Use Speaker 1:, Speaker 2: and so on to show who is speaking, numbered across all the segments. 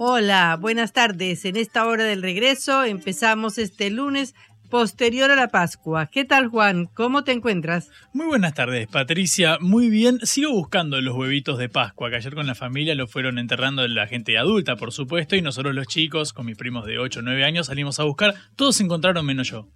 Speaker 1: Hola, buenas tardes. En esta hora del regreso empezamos este lunes posterior a la Pascua. ¿Qué tal Juan? ¿Cómo te encuentras?
Speaker 2: Muy buenas tardes, Patricia. Muy bien. Sigo buscando los huevitos de Pascua, que ayer con la familia lo fueron enterrando la gente adulta, por supuesto, y nosotros los chicos, con mis primos de 8 o 9 años, salimos a buscar. Todos se encontraron menos yo.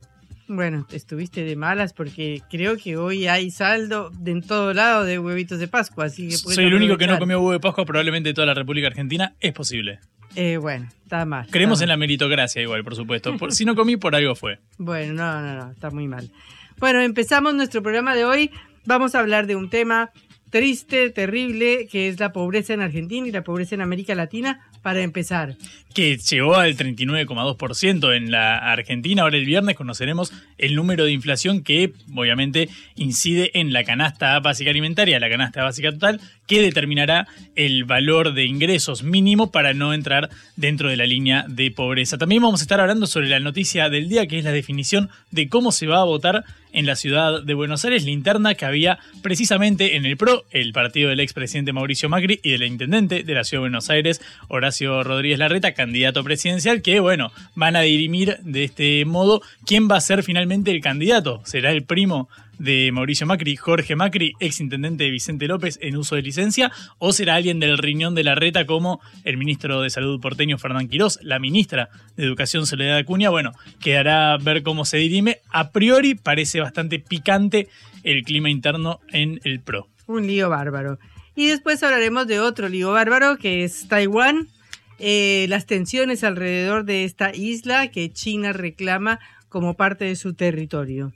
Speaker 1: Bueno, estuviste de malas porque creo que hoy hay saldo de en todo lado de huevitos de Pascua, así que
Speaker 2: Soy el único que no comió huevo de Pascua probablemente de toda la República Argentina. Es posible.
Speaker 1: Eh, bueno, está mal.
Speaker 2: Creemos en la meritocracia igual, por supuesto. Por, si no comí, por algo fue.
Speaker 1: Bueno, no, no, no, está muy mal. Bueno, empezamos nuestro programa de hoy. Vamos a hablar de un tema triste, terrible, que es la pobreza en Argentina y la pobreza en América Latina, para empezar.
Speaker 2: Que llegó al 39,2% en la Argentina. Ahora el viernes conoceremos el número de inflación que obviamente incide en la canasta básica alimentaria, la canasta básica total, que determinará el valor de ingresos mínimo para no entrar dentro de la línea de pobreza. También vamos a estar hablando sobre la noticia del día, que es la definición de cómo se va a votar en la ciudad de Buenos Aires, la interna que había precisamente en el PRO, el partido del expresidente Mauricio Macri y del intendente de la ciudad de Buenos Aires, Horacio Rodríguez Larreta, candidato presidencial, que bueno, van a dirimir de este modo quién va a ser finalmente el candidato. ¿Será el primo de Mauricio Macri, Jorge Macri, ex intendente de Vicente López en uso de licencia, o será alguien del riñón de la reta como el ministro de Salud porteño Fernán Quirós, la ministra de Educación Soledad Acuña. Bueno, quedará ver cómo se dirime. A priori parece bastante picante el clima interno en el PRO.
Speaker 1: Un lío bárbaro. Y después hablaremos de otro lío bárbaro que es Taiwán. Eh, las tensiones alrededor de esta isla que China reclama como parte de su territorio.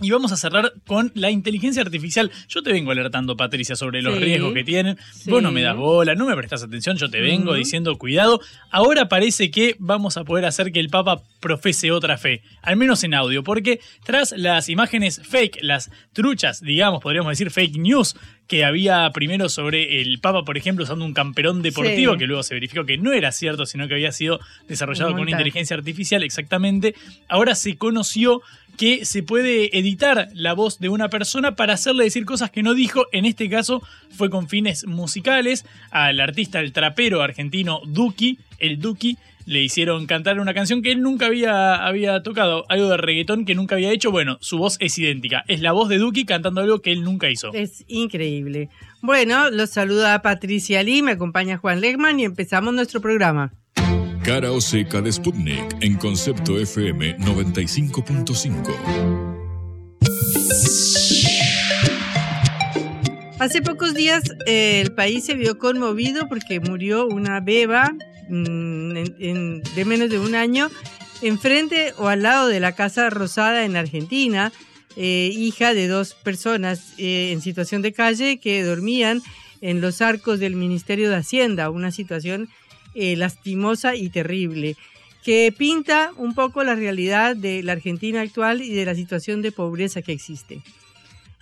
Speaker 2: Y vamos a cerrar con la inteligencia artificial. Yo te vengo alertando, Patricia, sobre los riesgos que tienen. Vos no me das bola, no me prestas atención, yo te vengo diciendo cuidado. Ahora parece que vamos a poder hacer que el Papa profese otra fe, al menos en audio, porque tras las imágenes fake, las truchas, digamos, podríamos decir fake news, que había primero sobre el Papa, por ejemplo, usando un camperón deportivo, que luego se verificó que no era cierto, sino que había sido desarrollado con inteligencia artificial, exactamente. Ahora se conoció que se puede editar la voz de una persona para hacerle decir cosas que no dijo. En este caso fue con fines musicales. Al artista, el trapero argentino Duki, el Duki, le hicieron cantar una canción que él nunca había, había tocado, algo de reggaetón que nunca había hecho. Bueno, su voz es idéntica. Es la voz de Duki cantando algo que él nunca hizo.
Speaker 1: Es increíble. Bueno, los saluda Patricia Lee, me acompaña Juan Legman y empezamos nuestro programa.
Speaker 3: Cara o seca de Sputnik en concepto FM 95.5.
Speaker 1: Hace pocos días eh, el país se vio conmovido porque murió una beba mm, de menos de un año enfrente o al lado de la Casa Rosada en Argentina, eh, hija de dos personas eh, en situación de calle que dormían en los arcos del Ministerio de Hacienda, una situación eh, lastimosa y terrible, que pinta un poco la realidad de la Argentina actual y de la situación de pobreza que existe.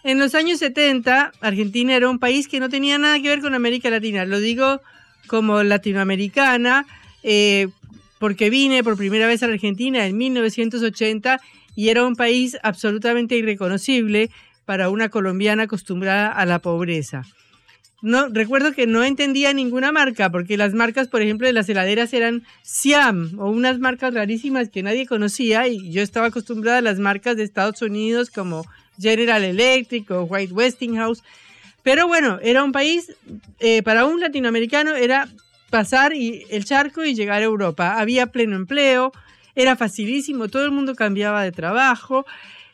Speaker 1: En los años 70, Argentina era un país que no tenía nada que ver con América Latina. Lo digo como latinoamericana, eh, porque vine por primera vez a la Argentina en 1980 y era un país absolutamente irreconocible para una colombiana acostumbrada a la pobreza no recuerdo que no entendía ninguna marca, porque las marcas, por ejemplo, de las heladeras eran Siam o unas marcas rarísimas que nadie conocía y yo estaba acostumbrada a las marcas de Estados Unidos como General Electric o White Westinghouse. Pero bueno, era un país, eh, para un latinoamericano era pasar y, el charco y llegar a Europa. Había pleno empleo, era facilísimo, todo el mundo cambiaba de trabajo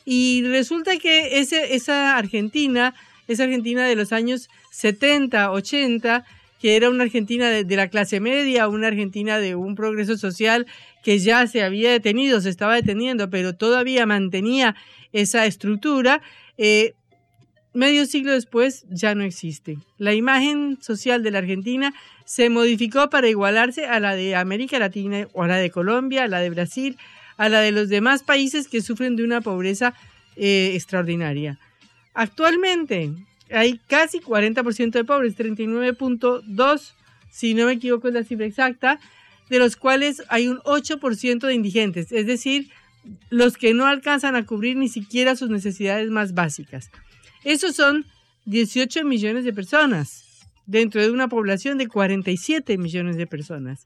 Speaker 1: y resulta que esa Argentina esa Argentina de los años 70, 80, que era una Argentina de, la clase media, una Argentina de un progreso social que ya se había detenido, se estaba deteniendo, pero todavía mantenía esa estructura, eh, medio siglo después ya no existe. La imagen social de la Argentina se modificó para igualarse a la de América Latina o a la de Colombia, a la de Brasil, a la de los demás países que sufren de una pobreza eh, extraordinaria. Actualmente hay casi 40% de pobres, 39.2, si no me equivoco es la cifra exacta, de los cuales hay un 8% de indigentes, es decir, los que no alcanzan a cubrir ni siquiera sus necesidades más básicas. Esos son 18 millones de personas dentro de una población de 47 millones de personas.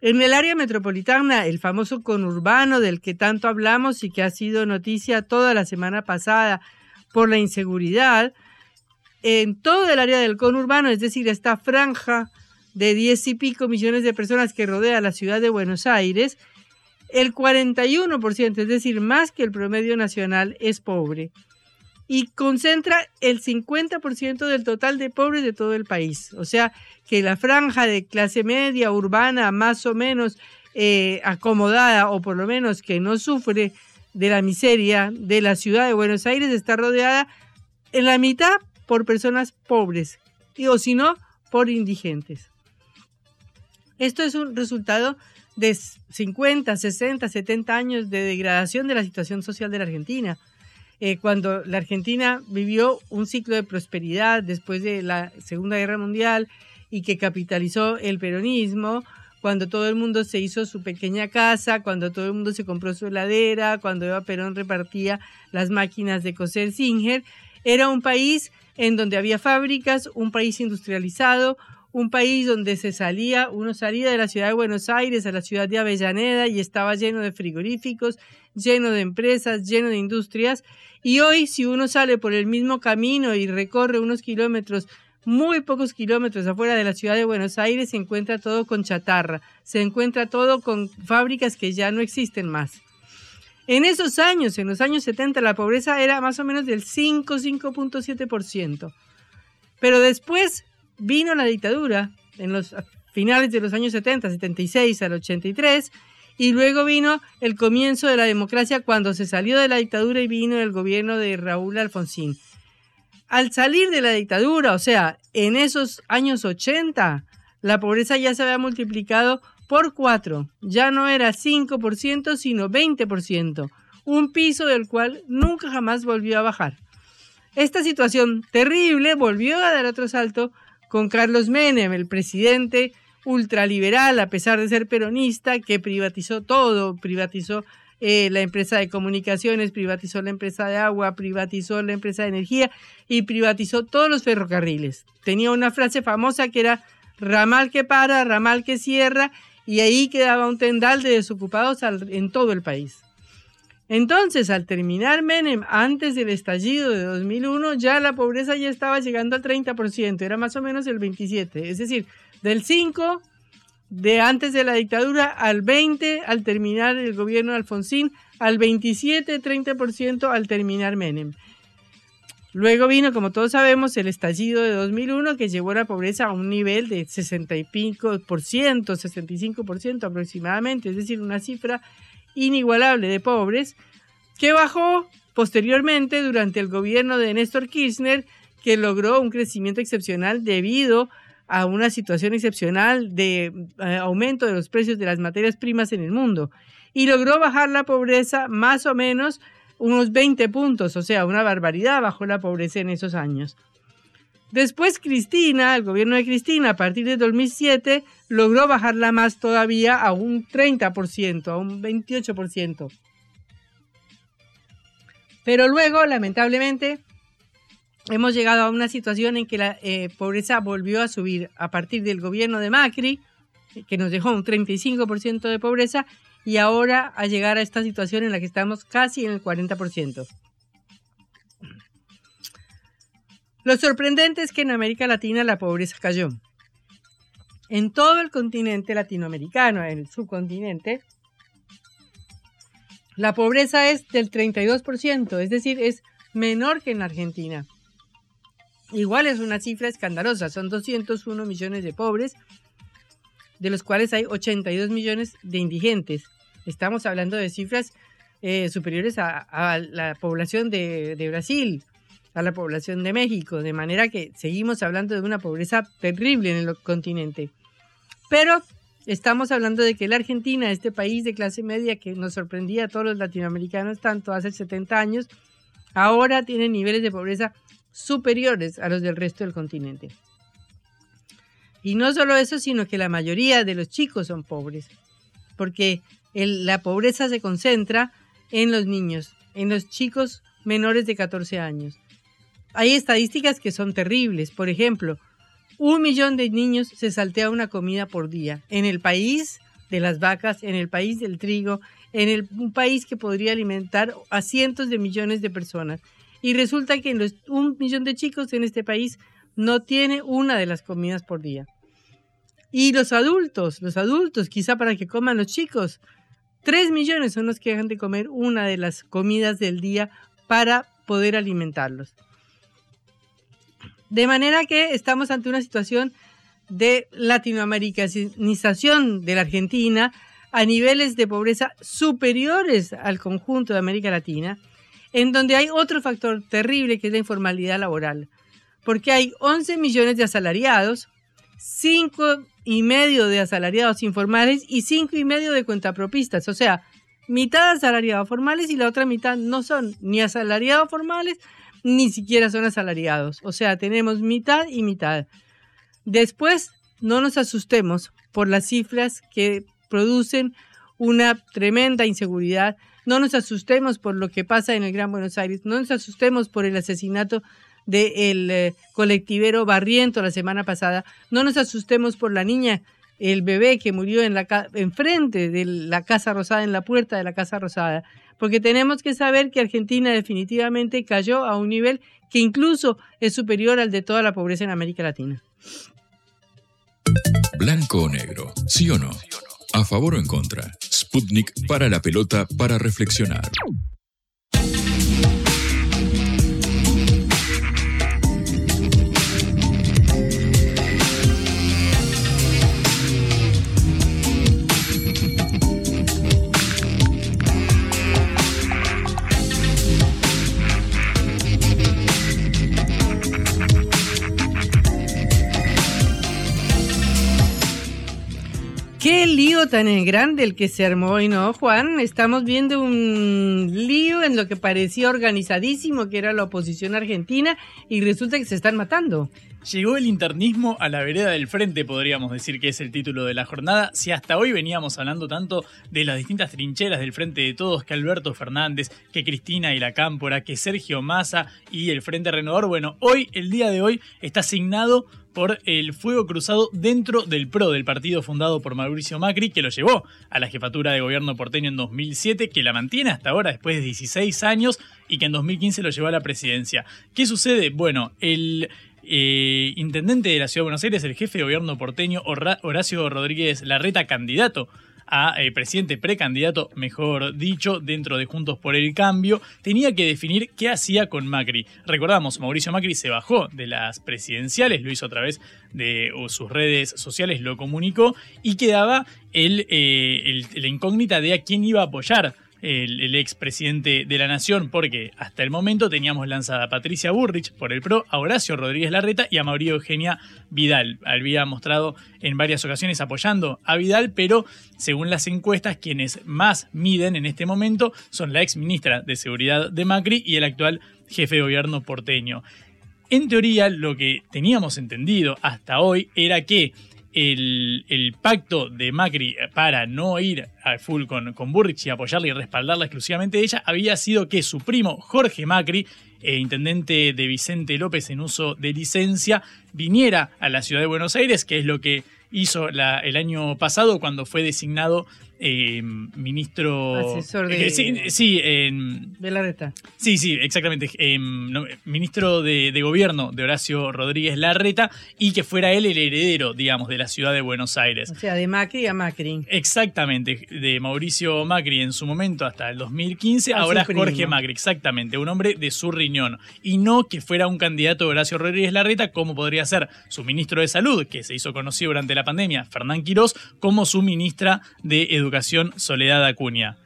Speaker 1: En el área metropolitana, el famoso conurbano del que tanto hablamos y que ha sido noticia toda la semana pasada por la inseguridad, en todo el área del conurbano, es decir, esta franja de 10 y pico millones de personas que rodea la ciudad de Buenos Aires, el 41%, es decir, más que el promedio nacional, es pobre y concentra el 50% del total de pobres de todo el país. O sea, que la franja de clase media, urbana, más o menos eh, acomodada, o por lo menos que no sufre de la miseria de la ciudad de Buenos Aires, está rodeada en la mitad por personas pobres, o si no, por indigentes. Esto es un resultado de 50, 60, 70 años de degradación de la situación social de la Argentina. Eh, cuando la Argentina vivió un ciclo de prosperidad después de la Segunda Guerra Mundial y que capitalizó el peronismo, cuando todo el mundo se hizo su pequeña casa, cuando todo el mundo se compró su heladera, cuando Eva Perón repartía las máquinas de coser Singer, era un país en donde había fábricas, un país industrializado, un país donde se salía, uno salía de la ciudad de Buenos Aires a la ciudad de Avellaneda y estaba lleno de frigoríficos, lleno de empresas, lleno de industrias. Y hoy si uno sale por el mismo camino y recorre unos kilómetros, muy pocos kilómetros afuera de la ciudad de Buenos Aires, se encuentra todo con chatarra, se encuentra todo con fábricas que ya no existen más. En esos años, en los años 70, la pobreza era más o menos del 5, 5.7%. Pero después vino la dictadura en los finales de los años 70, 76 al 83, y luego vino el comienzo de la democracia cuando se salió de la dictadura y vino el gobierno de Raúl Alfonsín. Al salir de la dictadura, o sea, en esos años 80, la pobreza ya se había multiplicado por cuatro, ya no era 5%, sino 20%, un piso del cual nunca jamás volvió a bajar. Esta situación terrible volvió a dar otro salto con Carlos Menem, el presidente ultraliberal, a pesar de ser peronista, que privatizó todo, privatizó eh, la empresa de comunicaciones, privatizó la empresa de agua, privatizó la empresa de energía y privatizó todos los ferrocarriles. Tenía una frase famosa que era ramal que para, ramal que cierra, y ahí quedaba un tendal de desocupados en todo el país. Entonces, al terminar Menem, antes del estallido de 2001, ya la pobreza ya estaba llegando al 30%, era más o menos el 27%, es decir, del 5% de antes de la dictadura al 20% al terminar el gobierno de Alfonsín, al 27, 30% al terminar Menem. Luego vino, como todos sabemos, el estallido de 2001 que llevó la pobreza a un nivel de 60 y pico por ciento, 65% aproximadamente, es decir, una cifra inigualable de pobres, que bajó posteriormente durante el gobierno de Néstor Kirchner, que logró un crecimiento excepcional debido a una situación excepcional de eh, aumento de los precios de las materias primas en el mundo y logró bajar la pobreza más o menos unos 20 puntos, o sea, una barbaridad bajó la pobreza en esos años. Después Cristina, el gobierno de Cristina, a partir de 2007, logró bajarla más todavía a un 30%, a un 28%. Pero luego, lamentablemente, hemos llegado a una situación en que la eh, pobreza volvió a subir a partir del gobierno de Macri, que nos dejó un 35% de pobreza, y ahora a llegar a esta situación en la que estamos casi en el 40%. Lo sorprendente es que en América Latina la pobreza cayó. En todo el continente latinoamericano, en el subcontinente, la pobreza es del 32%, es decir, es menor que en Argentina. Igual es una cifra escandalosa, son 201 millones de pobres, de los cuales hay 82 millones de indigentes. Estamos hablando de cifras eh, superiores a, la población de, de Brasil, a la población de México, de manera que seguimos hablando de una pobreza terrible en el continente. Pero estamos hablando de que la Argentina, este país de clase media que nos sorprendía a todos los latinoamericanos tanto hace 70 años, ahora tiene niveles de pobreza superiores a los del resto del continente. Y no solo eso, sino que la mayoría de los chicos son pobres, porque la pobreza se concentra en los niños, en los chicos menores de 14 años. Hay estadísticas que son terribles. Por ejemplo, un millón de niños se saltea una comida por día. En el país de las vacas, en el país del trigo, en el, un país que podría alimentar a cientos de millones de personas. Y resulta que un millón de chicos en este país no tiene una de las comidas por día. Y los adultos, los adultos, quizá para que coman los chicos, tres millones son los que dejan de comer una de las comidas del día para poder alimentarlos. De manera que estamos ante una situación de latinoamericanización de la Argentina a niveles de pobreza superiores al conjunto de América Latina, en donde hay otro factor terrible que es la informalidad laboral, porque hay 11 millones de asalariados, 5 y medio de asalariados informales y 5 y medio de cuentapropistas, o sea, mitad asalariados formales y la otra mitad no son ni asalariados formales ni siquiera son asalariados. O sea, tenemos mitad y mitad. Después, no nos asustemos por las cifras que producen una tremenda inseguridad. No nos asustemos por lo que pasa en el Gran Buenos Aires. No nos asustemos por el asesinato del eh, colectivero Barriento la semana pasada. No nos asustemos por la niña, el bebé que murió en la enfrente de la Casa Rosada, en la puerta de la Casa Rosada porque tenemos que saber que Argentina definitivamente cayó a un nivel que incluso es superior al de toda la pobreza en América Latina.
Speaker 3: Blanco o negro, sí o no. A favor o en contra. Sputnik para la pelota para reflexionar.
Speaker 1: Tan grande el que se armó hoy, ¿no, Juan? Estamos viendo un lío en lo que parecía organizadísimo, que era la oposición argentina, y resulta que se están matando.
Speaker 2: Llegó el internismo a la vereda del frente, podríamos decir que es el título de la jornada. Si hasta hoy veníamos hablando tanto de las distintas trincheras del frente de todos, que Alberto Fernández, que Cristina y la Cámpora, que Sergio Massa y el Frente Renovador, bueno, hoy, el día de hoy, está asignado por el fuego cruzado dentro del PRO, del partido fundado por Mauricio Macri, que lo llevó a la jefatura de gobierno porteño en 2007, que la mantiene hasta ahora después de 16 años y que en 2015 lo llevó a la presidencia. ¿Qué sucede? Bueno, el eh, intendente de la Ciudad de Buenos Aires, el jefe de gobierno porteño Horacio Rodríguez Larreta, candidato a eh, presidente precandidato, mejor dicho, dentro de Juntos por el Cambio, tenía que definir qué hacía con Macri. Recordamos, Mauricio Macri se bajó de las presidenciales, lo hizo a través de sus redes sociales, lo comunicó, y quedaba el, eh, el- la incógnita de a quién iba a apoyar el, el expresidente de la Nación, porque hasta el momento teníamos lanzada a Patricia Burrich por el PRO, a Horacio Rodríguez Larreta y a María Eugenia Vidal. Había mostrado en varias ocasiones apoyando a Vidal, pero según las encuestas, quienes más miden en este momento son la ex ministra de Seguridad de Macri y el actual jefe de gobierno porteño. En teoría, lo que teníamos entendido hasta hoy era que el, pacto de Macri para no ir al full con, con Burrich y apoyarla y respaldarla exclusivamente de ella había sido que su primo Jorge Macri, eh, intendente de Vicente López en uso de licencia, viniera a la ciudad de Buenos Aires, que es lo que hizo el año pasado cuando fue designado eh, ministro...
Speaker 1: Asesor de-
Speaker 2: eh, sí, sí, en-
Speaker 1: De la reta.
Speaker 2: Sí, sí, exactamente. No, ministro de, de Gobierno de Horacio Rodríguez Larreta y que fuera él el heredero, digamos, de la ciudad de Buenos Aires.
Speaker 1: O sea, de Macri a Macri.
Speaker 2: Exactamente, de Mauricio Macri en su momento hasta el 2015,
Speaker 1: A su
Speaker 2: ahora. Jorge Macri, exactamente, un hombre de su riñón. Y no que fuera un candidato de Horacio Rodríguez Larreta, como podría ser su ministro de Salud, que se hizo conocido durante la pandemia, Fernán Quirós, como su ministra de Educación, Soledad Acuña.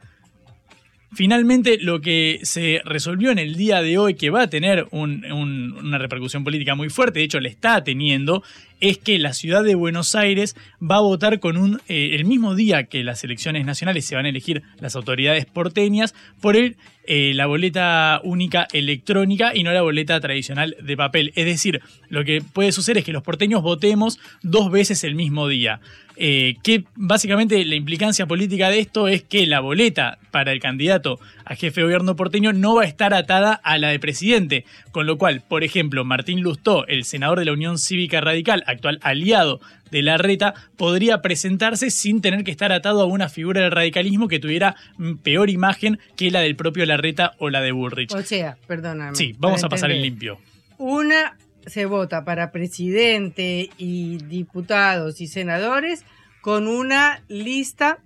Speaker 2: Finalmente, lo que se resolvió en el día de hoy, que va a tener un- un- una repercusión política muy fuerte, de hecho le está teniendo, es que la ciudad de Buenos Aires va a votar con un eh, el mismo día que las elecciones nacionales se van a elegir las autoridades porteñas por el, eh, la boleta única electrónica y no la boleta tradicional de papel. Es decir, lo que puede suceder es que los porteños votemos dos veces el mismo día. Eh, que básicamente la implicancia política de esto es que la boleta para el candidato a jefe de gobierno porteño no va a estar atada a la de presidente, con lo cual, por ejemplo, Martín Lustó, el senador de la Unión Cívica Radical, actual aliado de la reta, podría presentarse sin tener que estar atado a una figura del radicalismo que tuviera mm, peor imagen que la del propio Larreta o la de Bullrich.
Speaker 1: O sea, perdóname.
Speaker 2: Sí, vamos a pasar en
Speaker 1: entender.
Speaker 2: limpio.
Speaker 1: Una se vota para presidente y diputados y senadores con una lista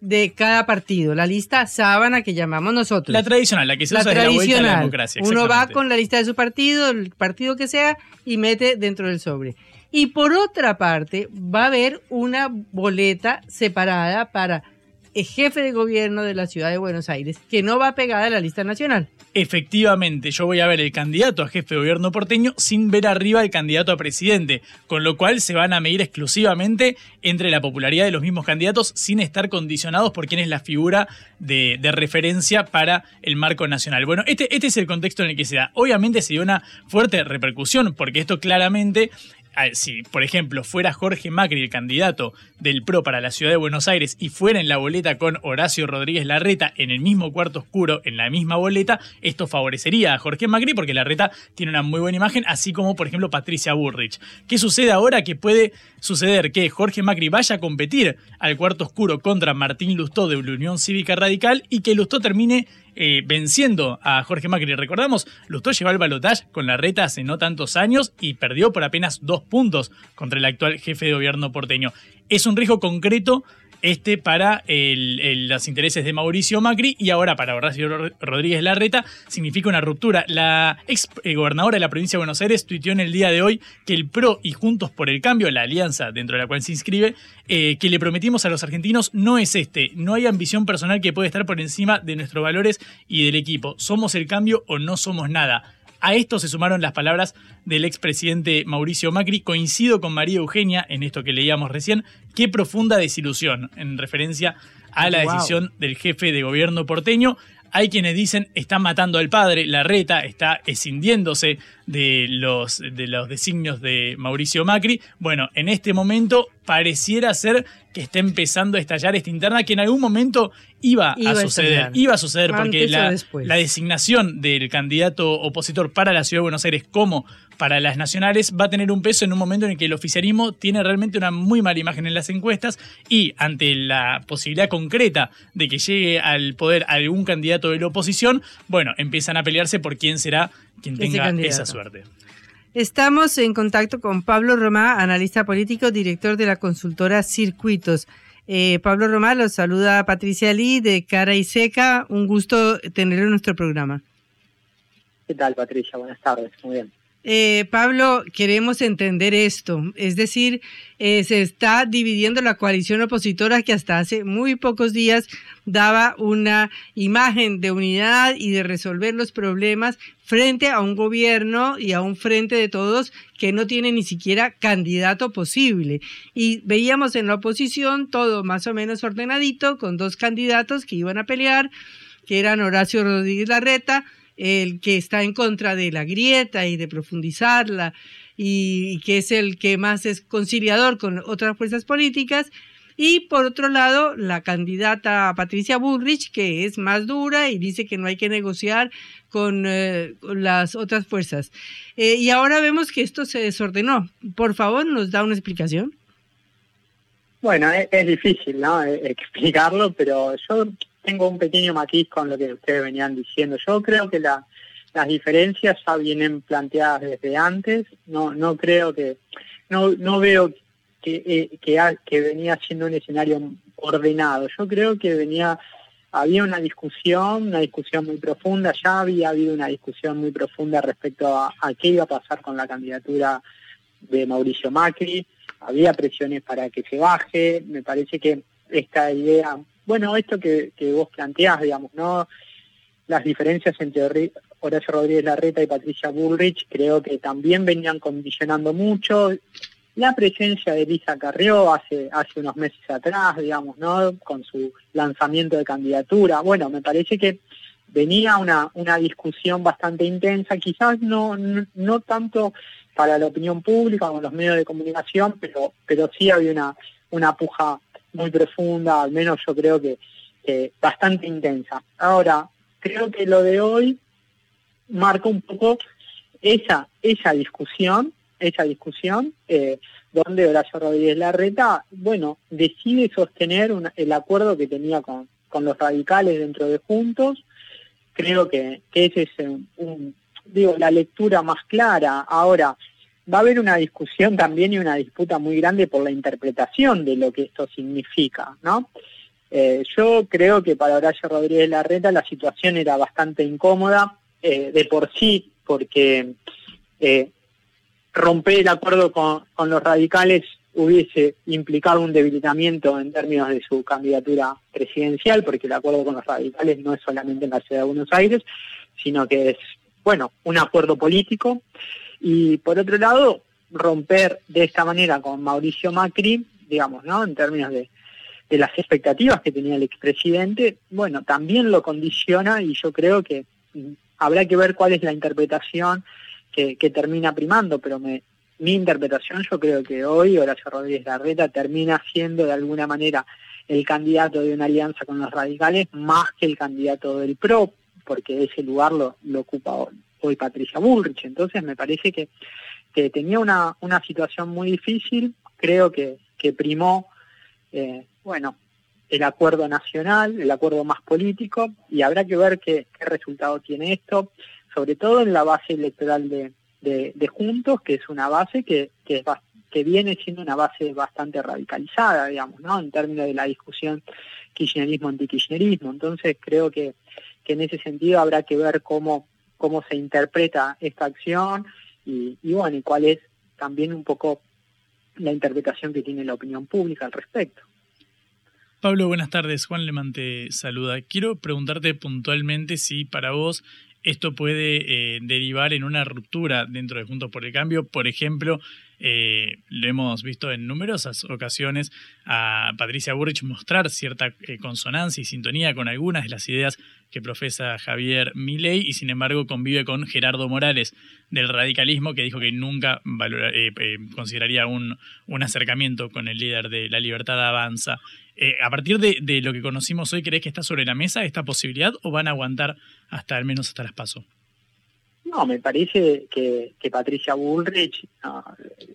Speaker 1: de cada partido, la lista sábana que llamamos nosotros.
Speaker 2: La tradicional, la que se
Speaker 1: la
Speaker 2: usa desde la vuelta a la
Speaker 1: tradicional.
Speaker 2: democracia.
Speaker 1: Uno va con la lista de su partido, el partido que sea, y mete dentro del sobre. Y por otra parte, va a haber una boleta separada para el jefe de gobierno de la ciudad de Buenos Aires, que no va pegada a la lista nacional.
Speaker 2: efectivamente yo voy a ver el candidato a jefe de gobierno porteño sin ver arriba el candidato a presidente, con lo cual se van a medir exclusivamente entre la popularidad de los mismos candidatos sin estar condicionados por quién es la figura de, referencia para el marco nacional. Bueno, este, este es el contexto en el que se da. Obviamente se dio una fuerte repercusión, porque esto claramente si, por ejemplo, fuera Jorge Macri el candidato del PRO para la ciudad de Buenos Aires y fuera en la boleta con Horacio Rodríguez Larreta en el mismo cuarto oscuro, en la misma boleta, esto favorecería a Jorge Macri porque Larreta tiene una muy buena imagen, así como, por ejemplo, Patricia Burrich. ¿Qué sucede ahora? Que puede suceder que Jorge Macri vaya a competir al cuarto oscuro contra Martín Lustó de la Unión Cívica Radical y que Lustó termine eh, venciendo a Jorge Macri. Recordamos, Lustó llegó al balotaje con la reta hace no tantos años y perdió por apenas dos puntos contra el actual jefe de gobierno porteño. Es un riesgo concreto este para los intereses de Mauricio Macri y ahora para Horacio Ro- Rodríguez Larreta significa una ruptura. La ex eh, gobernadora de la provincia de Buenos Aires tuiteó en el día de hoy que el PRO y Juntos por el Cambio, la alianza dentro de la cual se inscribe, eh, que le prometimos a los argentinos no es este. No hay ambición personal que puede estar por encima de nuestros valores y del equipo. Somos el cambio o no somos nada. A esto se sumaron las palabras del expresidente Mauricio Macri. Coincido con María Eugenia en esto que leíamos recién. Qué profunda desilusión en referencia a la
Speaker 1: Wow.
Speaker 2: decisión del jefe de gobierno porteño. Hay quienes dicen está matando al padre, la reta está escindiéndose de los, de los designios de Mauricio Macri. Bueno, en este momento pareciera ser que está empezando a estallar esta interna que en algún momento iba,
Speaker 1: Iba
Speaker 2: a suceder. Iba a suceder porque la, la designación del candidato opositor para la ciudad de Buenos Aires como para las nacionales va a tener un peso en un momento en el que el oficialismo tiene realmente una muy mala imagen en las encuestas y ante la posibilidad concreta de que llegue al poder algún candidato de la oposición, bueno, empiezan a pelearse por quién será quien tenga esa suerte.
Speaker 1: Estamos en contacto con Pablo Romá, analista político, director de la consultora Circuitos. Eh, Pablo Romá los saluda Patricia Lee de Cara y Seca. Un gusto tenerlo en nuestro programa.
Speaker 4: ¿Qué tal, Patricia? Buenas tardes. Muy bien.
Speaker 1: Eh, Pablo, queremos entender esto. Es decir, eh, se está dividiendo la coalición opositora que hasta hace muy pocos días daba una imagen de unidad y de resolver los problemas frente a un gobierno y a un frente de todos que no tiene ni siquiera candidato posible. Y veíamos en la oposición todo más o menos ordenadito, con dos candidatos que iban a pelear, que eran Horacio Rodríguez Larreta, el que está en contra de la grieta y de profundizarla y, que es el que más es conciliador con otras fuerzas políticas. Y por otro lado, la candidata Patricia Bullrich, que es más dura y dice que no hay que negociar con, eh, las otras fuerzas. Eh, y ahora vemos que esto se desordenó. Por favor, nos da una explicación.
Speaker 4: Bueno, es, es difícil, ¿no? E- explicarlo, pero yo tengo un pequeño matiz con lo que ustedes venían diciendo. Yo creo que la, las diferencias ya vienen planteadas desde antes. No, no creo que, no, no veo que, eh, que, venía siendo un escenario ordenado. Yo creo que venía, había una discusión, una discusión muy profunda. Ya había habido una discusión muy profunda respecto a qué iba a pasar con la candidatura de Mauricio Macri, había presiones para que se baje, me parece que esta idea, bueno, esto que, vos planteás, digamos, ¿no? Las diferencias entre Horacio Rodríguez Larreta y Patricia Bullrich creo que también venían condicionando mucho. La presencia de Elisa Carrió hace, hace unos meses atrás, digamos, ¿no? Con su lanzamiento de candidatura. Bueno, me parece que venía una, una discusión bastante intensa, quizás no, no, no tanto para la opinión pública o los medios de comunicación, pero, pero sí había una, una puja muy profunda, al menos yo creo que, bastante intensa. Ahora, creo que lo de hoy marca un poco esa, esa discusión, esa discusión, eh, donde Horacio Rodríguez Larreta, bueno, decide sostener el acuerdo que tenía con, con los radicales dentro de Juntos. Creo que, que ese es digo, la lectura más clara. Ahora, va a haber una discusión también y una disputa muy grande por la interpretación de lo que esto significa, ¿no? Eh, yo creo que para Horacio Rodríguez Larreta la situación era bastante incómoda eh, de por sí, porque eh, romper el acuerdo con, con los radicales hubiese implicado un debilitamiento en términos de su candidatura presidencial, porque el acuerdo con los radicales no es solamente en la ciudad de Buenos Aires, sino que es, bueno, un acuerdo político. Y por otro lado, romper de esta manera con Mauricio Macri, digamos, ¿no? En términos de, de las expectativas que tenía el expresidente, bueno, también lo condiciona y yo creo que mm, habrá que ver cuál es la interpretación que, termina primando, pero mi interpretación yo creo que hoy Horacio Rodríguez Larreta termina siendo de alguna manera el candidato de una alianza con los radicales más que el candidato del PRO, porque ese lugar lo, ocupa hoy, Patricia Bullrich. Entonces me parece que, tenía una, situación muy difícil, creo que, primó, eh, bueno, el acuerdo nacional, el acuerdo más político, y habrá que ver qué, resultado tiene esto, sobre todo en la base electoral de, Juntos, que es una base que, que viene siendo una base bastante radicalizada, digamos, ¿no? En términos de la discusión kirchnerismo-antikirchnerismo. Entonces creo que, que en ese sentido habrá que ver cómo, cómo se interpreta esta acción y, bueno, y cuál es también un poco la interpretación que tiene la opinión pública al respecto.
Speaker 2: Pablo, buenas tardes. Juan Lemán te saluda. Quiero preguntarte puntualmente si para vos esto puede eh, derivar en una ruptura dentro de Juntos por el Cambio. Por ejemplo, eh, lo hemos visto en numerosas ocasiones a Patricia Burrich mostrar cierta eh, consonancia y sintonía con algunas de las ideas que profesa Javier Milei y sin embargo convive con Gerardo Morales del radicalismo que dijo que nunca eh, eh, consideraría un, un acercamiento con el líder de La Libertad Avanza. Eh, a partir de, lo que conocimos hoy, ¿crees que está sobre la mesa esta posibilidad o van a aguantar hasta al menos hasta las pasos?
Speaker 4: No, me parece que, Patricia Bullrich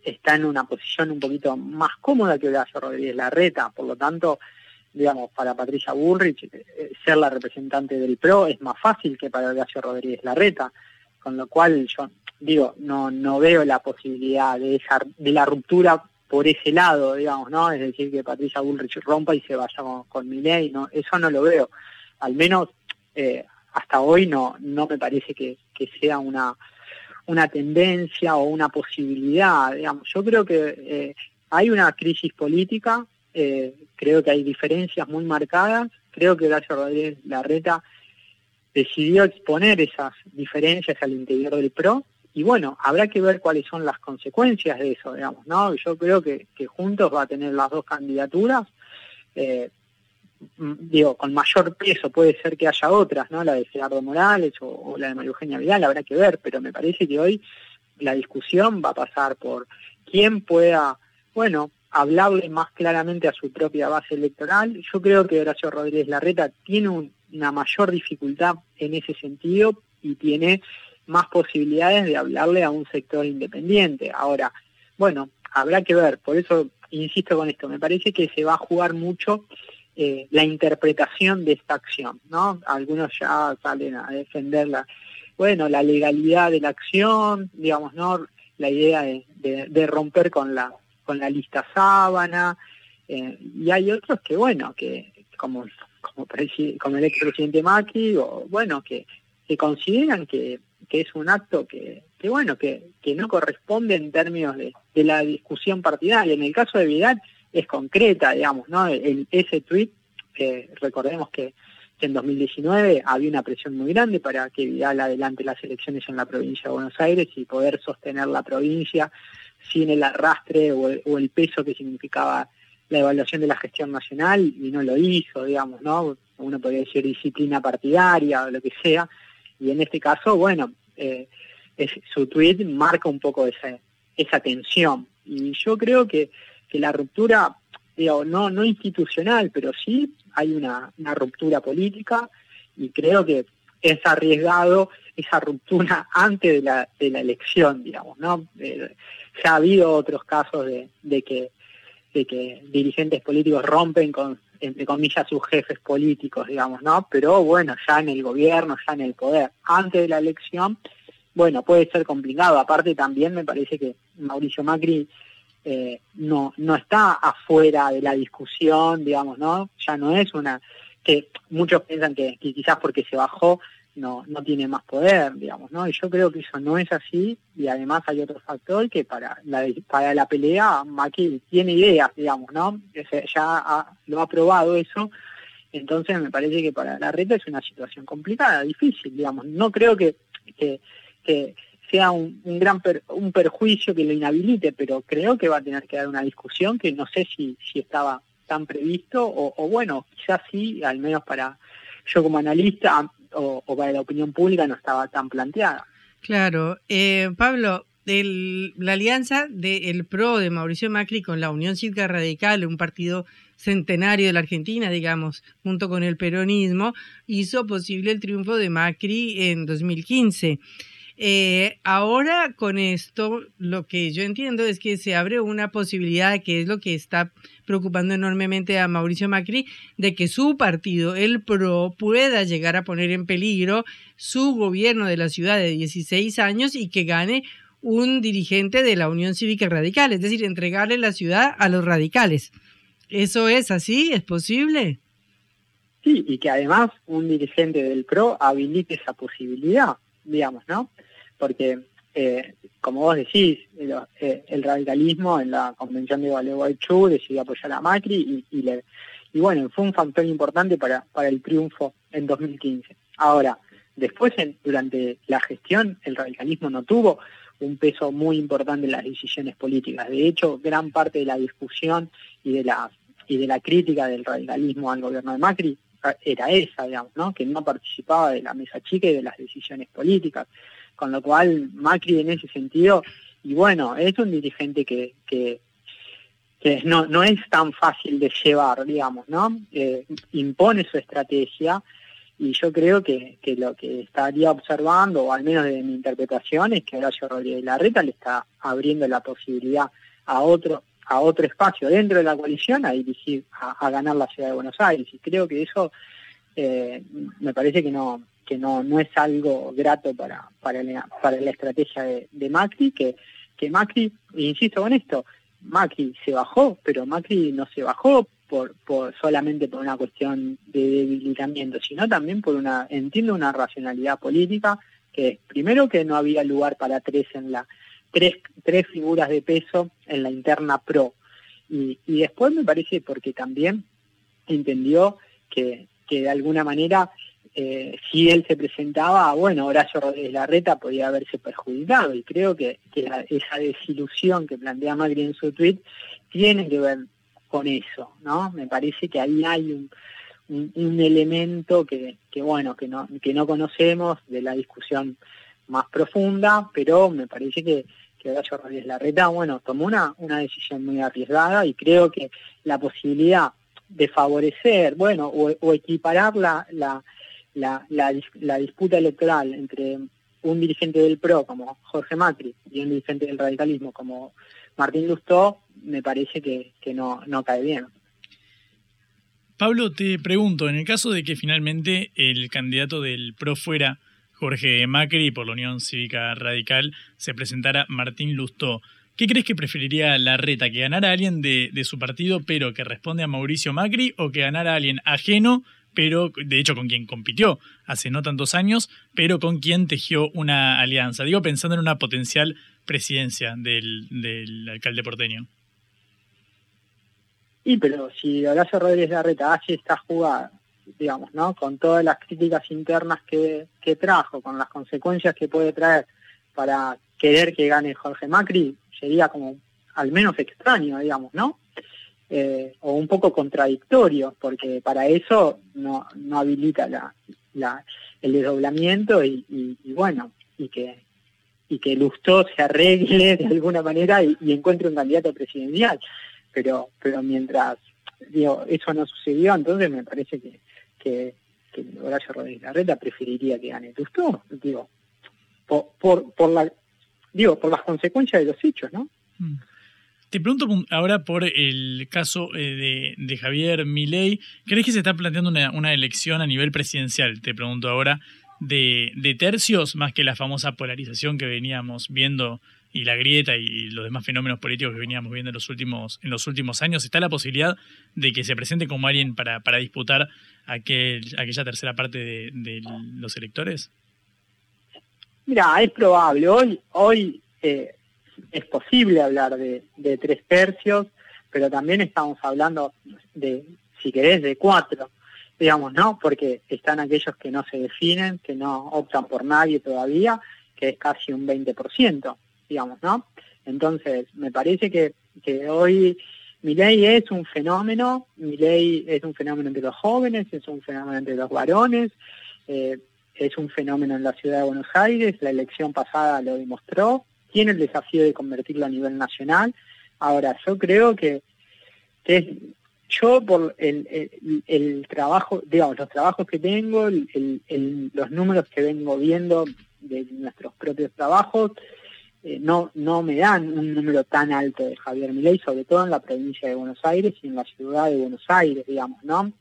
Speaker 4: está en una posición un poquito más cómoda que Horacio Rodríguez Larreta, por lo tanto, digamos, para Patricia Bullrich eh, ser la representante del PRO es más fácil que para Horacio Rodríguez Larreta, con lo cual yo digo, no, no veo la posibilidad de, esa, de la ruptura por ese lado, digamos, ¿no? Es decir, que Patricia Bullrich rompa y se vaya con, con Milei, no, eso no lo veo. Al menos eh, hasta hoy no, no me parece que, que sea una, una tendencia o una posibilidad, digamos. Yo creo que eh, hay una crisis política, eh, creo que hay diferencias muy marcadas, creo que Horacio Rodríguez Larreta decidió exponer esas diferencias al interior del PRO, y bueno, habrá que ver cuáles son las consecuencias de eso, digamos, ¿no? Yo creo que, Juntos va a tener las dos candidaturas, eh, digo, con mayor peso puede ser que haya otras, ¿no? La de Gerardo Morales o, o la de María Eugenia Vidal, habrá que ver, pero me parece que hoy la discusión va a pasar por quién pueda, bueno, hablarle más claramente a su propia base electoral. Yo creo que Horacio Rodríguez Larreta tiene un- una mayor dificultad en ese sentido y tiene más posibilidades de hablarle a un sector independiente. Ahora, bueno, habrá que ver, por eso insisto con esto, me parece que se va a jugar mucho eh, la interpretación de esta acción, ¿no? Algunos ya salen a defender la, bueno, la legalidad de la acción, digamos, ¿no? La idea de, romper con la, con la lista sábana, eh, y hay otros que, bueno, que como, como, como el expresidente Macri, o bueno, que, consideran que, que es un acto que, que bueno, que, que no corresponde en términos de, de la discusión partidaria. En el caso de Vidal es concreta, digamos, ¿no? El, ese tuit, que recordemos que en 2019 había una presión muy grande para que Vidal adelante las elecciones en la provincia de Buenos Aires y poder sostener la provincia sin el arrastre o el, peso que significaba la evaluación de la gestión nacional y no lo hizo, digamos, ¿no? Uno podría decir disciplina partidaria o lo que sea, y en este caso, bueno, eh, su tweet marca un poco esa, tensión. Y yo creo que, la ruptura, digo, no, no institucional, pero sí hay una ruptura política y creo que es arriesgado esa ruptura antes de la, de la elección, digamos, ¿no? Eh, ya ha habido otros casos de, de, que, de que dirigentes políticos rompen con, entre comillas, sus jefes políticos, digamos, ¿no? Pero bueno, ya en el gobierno, ya en el poder, antes de la elección, bueno, puede ser complicado. Aparte también me parece que Mauricio Macri eh, no, no está afuera de la discusión, digamos, ¿no? Ya no es una que muchos piensan que, quizás porque se bajó no, no tiene más poder, digamos, ¿no? Y yo creo que eso no es así y además hay otro factor que para la, para la pelea Macri tiene ideas, digamos, ¿no? Ya lo ha probado eso, entonces me parece que para la reta es una situación complicada, difícil, digamos. No creo que, que, sea un, gran un perjuicio que lo inhabilite, pero creo que va a tener que dar una discusión que no sé si, si estaba tan previsto o, bueno, quizás sí, al menos para yo como analista o, para la opinión pública no estaba tan planteada.
Speaker 1: Claro, eh, Pablo, la alianza del PRO de Mauricio Macri con la Unión Cívica Radical, un partido centenario de la Argentina, digamos, junto con el peronismo, hizo posible el triunfo de Macri en 2015. Eh, ahora con esto, lo que yo entiendo es que se abre una posibilidad, que es lo que está preocupando enormemente a Mauricio Macri, de que su partido, el PRO, pueda llegar a poner en peligro su gobierno de la ciudad de 16 años y que gane un dirigente de la Unión Cívica Radical, es decir, entregarle la ciudad a los radicales. ¿Eso es así? ¿Es posible?
Speaker 4: Sí, y que además un dirigente del PRO habilite esa posibilidad digamos, ¿no? Porque, eh, como vos decís, eh, el, radicalismo en la convención de Gualeguaychú decidió apoyar a Macri y, le, y bueno, fue un factor importante para, para el triunfo en 2015. Ahora, después, durante la gestión, el radicalismo no tuvo un peso muy importante en las decisiones políticas. De hecho, gran parte de la discusión y de la y de la crítica del radicalismo al gobierno de Macri era esa, digamos, ¿no? Que no participaba de la mesa chica y de las decisiones políticas. Con lo cual, Macri en ese sentido, y bueno, es un dirigente que, que, no, no es tan fácil de llevar, digamos, ¿no? Eh, impone su estrategia y yo creo que, que, lo que estaría observando, o al menos de mi interpretación, es que Horacio Rodríguez Larreta le está abriendo la posibilidad a otro a otro espacio dentro de la coalición a dirigir, a, ganar la ciudad de Buenos Aires. Y creo que eso eh, me parece que no que no, no es algo grato para, para, la, estrategia de, Macri, que, que Macri, insisto con esto, Macri se bajó, pero Macri no se bajó por, por solamente por una cuestión de debilitamiento, sino también por una, entiendo, una racionalidad política, que primero que no había lugar para tres en la tres, tres figuras de peso en la interna pro. Y, después me parece porque también entendió que, que de alguna manera eh, si él se presentaba, bueno, Horacio Rodríguez Larreta podía haberse perjudicado y creo que, que esa desilusión que plantea Magri en su tweet tiene que ver con eso, ¿no? Me parece que ahí hay un, elemento que, bueno, que no, que no conocemos de la discusión más profunda, pero me parece que, que Horacio Rodríguez Larreta, bueno, tomó una, una decisión muy arriesgada y creo que la posibilidad de favorecer, bueno, o, equiparar la, la, la, la, disputa electoral entre un dirigente del PRO como Jorge Macri y un dirigente del radicalismo como Martín Lustó, me parece que, que no, no cae bien.
Speaker 2: Pablo, te pregunto, en el caso de que finalmente el candidato del PRO fuera Jorge Macri por la Unión Cívica Radical se presentara Martín Lustó, ¿qué crees que preferiría la reta? ¿Que ganara alguien de, su partido pero que responde a Mauricio Macri o que ganara alguien ajeno pero de hecho con quien compitió hace no tantos años, pero con quien tejió una alianza. Digo, pensando en una potencial presidencia del, del alcalde porteño.
Speaker 4: Y pero si Horacio Rodríguez Larreta hace esta jugada, digamos, ¿no? Con todas las críticas internas que, que trajo, con las consecuencias que puede traer para querer que gane Jorge Macri, sería como al menos extraño, digamos, ¿no? Eh, o un poco contradictorio, porque para eso no, no habilita la, la, el desdoblamiento y, y, bueno, y que y que Lustó se arregle de alguna manera y, y encuentre un candidato presidencial pero pero mientras digo eso no sucedió entonces me parece que que, que Horacio Rodríguez Larreta preferiría que gane Lustó digo por, por, por la digo por las consecuencias de los hechos no
Speaker 2: mm. Te pregunto ahora por el caso de, de Javier Milei. ¿Crees que se está planteando una, una, elección a nivel presidencial? Te pregunto ahora, de, de, tercios, más que la famosa polarización que veníamos viendo y la grieta y los demás fenómenos políticos que veníamos viendo en los últimos, en los últimos años, ¿está la posibilidad de que se presente como alguien para, para disputar aquel, aquella tercera parte de, los electores?
Speaker 4: Mira, es probable. Hoy, hoy eh, es posible hablar de, de, tres tercios, pero también estamos hablando de, si querés, de cuatro, digamos, ¿no? Porque están aquellos que no se definen, que no optan por nadie todavía, que es casi un 20% digamos, ¿no? Entonces, me parece que, que hoy mi ley es un fenómeno, mi ley es un fenómeno entre los jóvenes, es un fenómeno entre los varones, eh, es un fenómeno en la ciudad de Buenos Aires, la elección pasada lo demostró, tiene el desafío de convertirlo a nivel nacional. Ahora, yo creo que, que yo por el, el, el, trabajo, digamos, los trabajos que tengo, los números que vengo viendo de nuestros propios trabajos, eh, no, no me dan un número tan alto de Javier Milei, sobre todo en la provincia de Buenos Aires y en la ciudad de Buenos Aires, digamos, ¿no?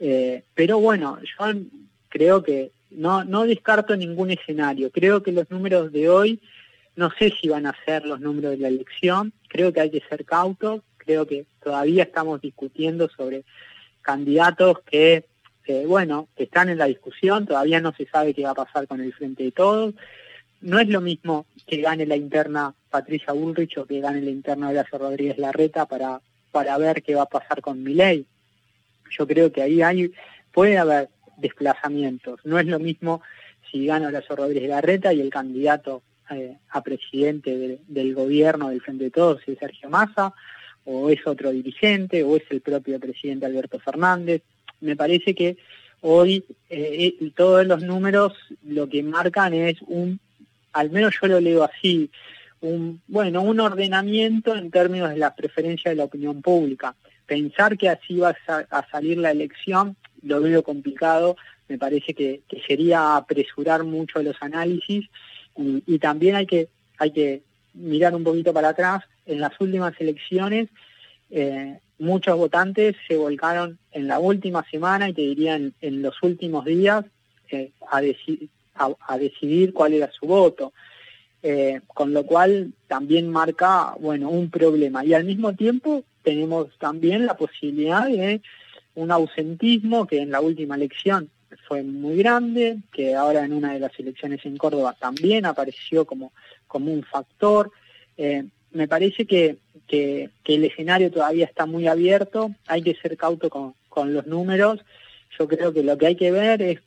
Speaker 4: Eh, pero bueno, yo creo que no, no descarto ningún escenario. Creo que los números de hoy, no sé si van a ser los números de la elección, creo que hay que ser cautos, creo que todavía estamos discutiendo sobre candidatos que, eh, bueno, que están en la discusión, todavía no se sabe qué va a pasar con el Frente de Todos, no es lo mismo que gane la interna Patricia Bullrich o que gane la interna Horacio Rodríguez Larreta para, para ver qué va a pasar con mi ley. Yo creo que ahí hay, puede haber desplazamientos. No es lo mismo si gana Horacio Rodríguez Larreta y el candidato eh, a presidente de, del gobierno del Frente de Todos es Sergio Massa, o es otro dirigente, o es el propio presidente Alberto Fernández. Me parece que hoy eh, todos los números lo que marcan es un al menos yo lo leo así, un, bueno, un ordenamiento en términos de la preferencia de la opinión pública. Pensar que así va a, salir la elección lo veo complicado, me parece que, que sería apresurar mucho los análisis y, también hay que, hay que mirar un poquito para atrás. En las últimas elecciones eh, muchos votantes se volcaron en la última semana y te dirían en, los últimos días eh, a, decir a, decidir cuál era su voto. Eh, con lo cual también marca, bueno, un problema. Y al mismo tiempo tenemos también la posibilidad de un ausentismo que en la última elección fue muy grande, que ahora en una de las elecciones en Córdoba también apareció como, como un factor. Eh, me parece que, que, que, el escenario todavía está muy abierto, hay que ser cauto con, con los números yo creo que lo que hay que ver es,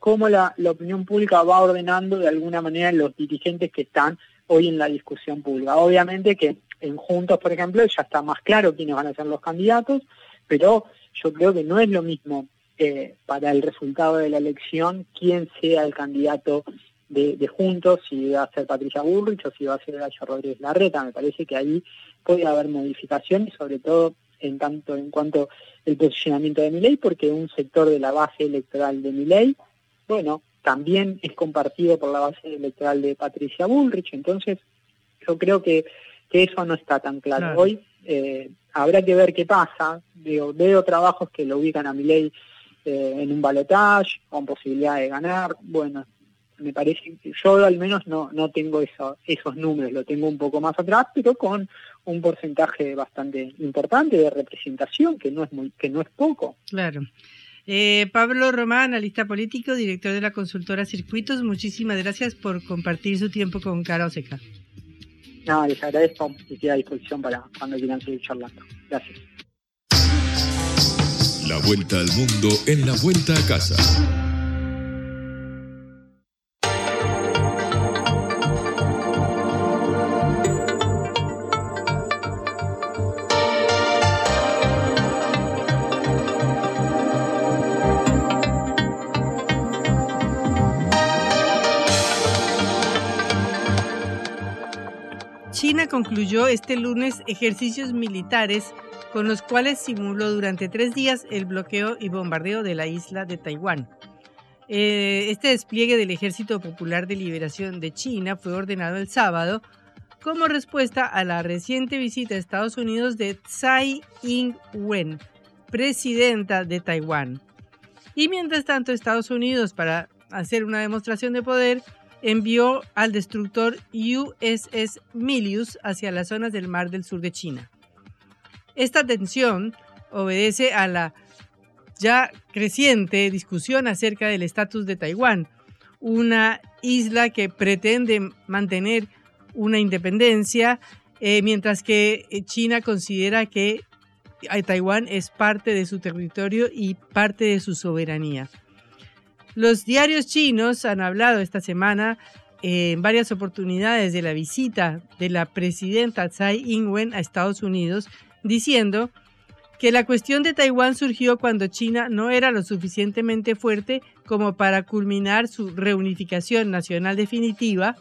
Speaker 4: cómo la, opinión pública va ordenando de alguna manera los dirigentes que están hoy en la discusión pública. Obviamente que en Juntos, por ejemplo, ya está más claro quiénes van a ser los candidatos, pero yo creo que no es lo mismo eh, para el resultado de la elección quién sea el candidato de, Juntos, si va a ser Patricia Burrich o si va a ser Gallo Rodríguez Larreta. Me parece que ahí puede haber modificaciones, sobre todo en tanto en cuanto el posicionamiento de mi ley, porque un sector de la base electoral de mi ley, bueno, también es compartido por la base electoral de Patricia Bullrich, entonces yo creo que,
Speaker 5: que eso no está tan claro. Hoy eh, habrá que ver qué pasa. Veo, veo trabajos que lo ubican a mi ley eh, en un balotaje, con posibilidad de ganar. Bueno, me parece que yo al menos no, no tengo eso, esos números, lo tengo un poco más atrás, pero con un porcentaje bastante importante de representación, que no es muy, que no es poco.
Speaker 1: Claro. Eh, Pablo Román, analista político, director de la consultora Circuitos, muchísimas gracias por compartir su tiempo con Cara Oseca.
Speaker 5: No, les agradezco y estoy a disposición para cuando quieran seguir charlando. Gracias.
Speaker 3: La vuelta al mundo en la vuelta a casa.
Speaker 1: Concluyó este lunes ejercicios militares con los cuales simuló durante tres días el bloqueo y bombardeo de la isla de Taiwán. Eh, este despliegue del Ejército Popular de Liberación de China fue ordenado el sábado como respuesta a la reciente visita a Estados Unidos de Tsai Ing-wen, presidenta de Taiwán. Y mientras tanto, Estados Unidos, para hacer una demostración de poder, envió al destructor USS Milius hacia las zonas del Mar del Sur de China. Esta tensión obedece a la ya creciente discusión acerca del estatus de Taiwán, una isla que pretende mantener una independencia, eh, mientras que China considera que Taiwán es parte de su territorio y parte de su soberanía. Los diarios chinos han hablado esta semana en varias oportunidades de la visita de la presidenta Tsai Ing-wen a Estados Unidos, diciendo que la cuestión de Taiwán surgió cuando China no era lo suficientemente fuerte como para culminar su reunificación nacional definitiva,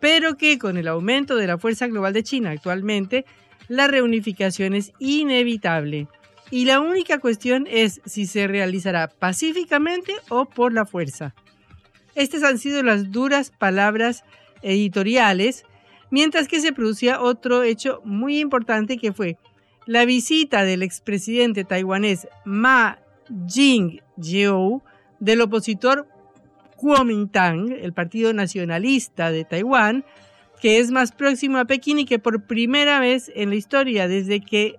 Speaker 1: pero que con el aumento de la fuerza global de China actualmente, la reunificación es inevitable y la única cuestión es si se realizará pacíficamente o por la fuerza. Estas han sido las duras palabras editoriales, mientras que se producía otro hecho muy importante que fue la visita del expresidente taiwanés Ma Ying-jeou del opositor Kuomintang, el Partido Nacionalista de Taiwán, que es más próximo a Pekín y que por primera vez en la historia desde que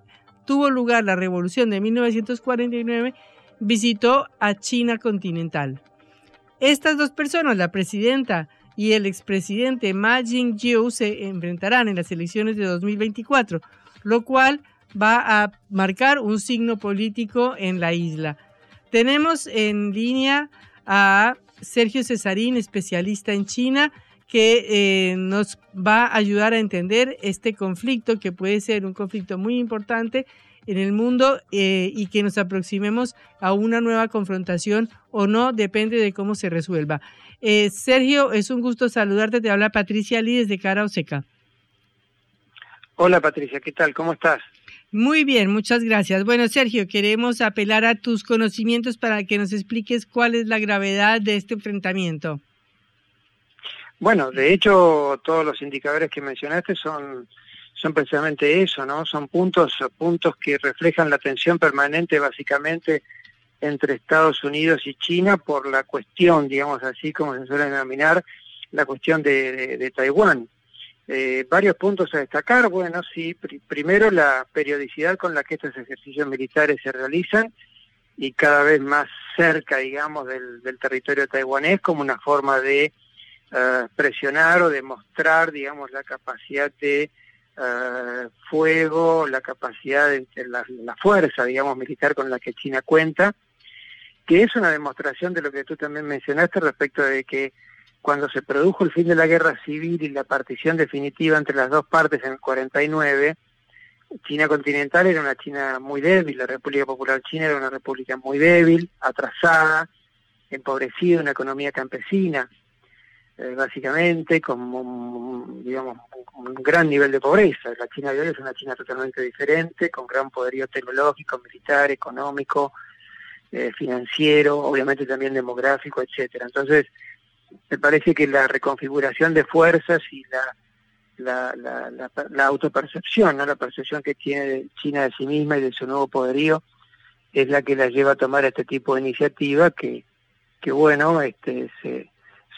Speaker 1: tuvo lugar la revolución de 1949, visitó a China continental. Estas dos personas, la presidenta y el expresidente Ma Ying-jeou, se enfrentarán en las elecciones de 2024, lo cual va a marcar un signo político en la isla. Tenemos en línea a Sergio Cesarín, especialista en China, que eh, nos va a ayudar a entender este conflicto, que puede ser un conflicto muy importante en el mundo eh, y que nos aproximemos a una nueva confrontación o no, depende de cómo se resuelva. Eh, Sergio, es un gusto saludarte, te habla Patricia Lee desde Cara Oseca.
Speaker 5: Hola Patricia, ¿qué tal? ¿Cómo estás?
Speaker 1: Muy bien, muchas gracias. Bueno, Sergio, queremos apelar a tus conocimientos para que nos expliques cuál es la gravedad de este enfrentamiento.
Speaker 5: Bueno, de hecho, todos los indicadores que mencionaste son, son precisamente eso, ¿no? Son puntos, puntos que reflejan la tensión permanente básicamente entre Estados Unidos y China por la cuestión, digamos así como se suele denominar, la cuestión de, Taiwán. Eh, varios puntos a destacar, bueno, sí, primero la periodicidad con la que estos ejercicios militares se realizan y cada vez más cerca, digamos, del, del territorio taiwanés como una forma de eh, presionar o demostrar, digamos, la capacidad de eh, fuego, la capacidad de, la, fuerza, digamos, militar con la que China cuenta, que es una demostración de lo que tú también mencionaste respecto de que cuando se produjo el fin de la guerra civil y la partición definitiva entre las dos partes en el 49, China continental era una China muy débil, la República Popular China era una república muy débil, atrasada, empobrecida, una economía campesina. Eh, básicamente con digamos, un gran nivel de pobreza. La China de hoy es una China totalmente diferente, con gran poderío tecnológico, militar, económico, eh, financiero, obviamente también demográfico, etcétera. Entonces, me parece que la reconfiguración de fuerzas y la la, la, la, autopercepción, ¿no? la percepción que tiene China de sí misma y de su nuevo poderío, es la que la lleva a tomar este tipo de iniciativa que, que bueno, este, se,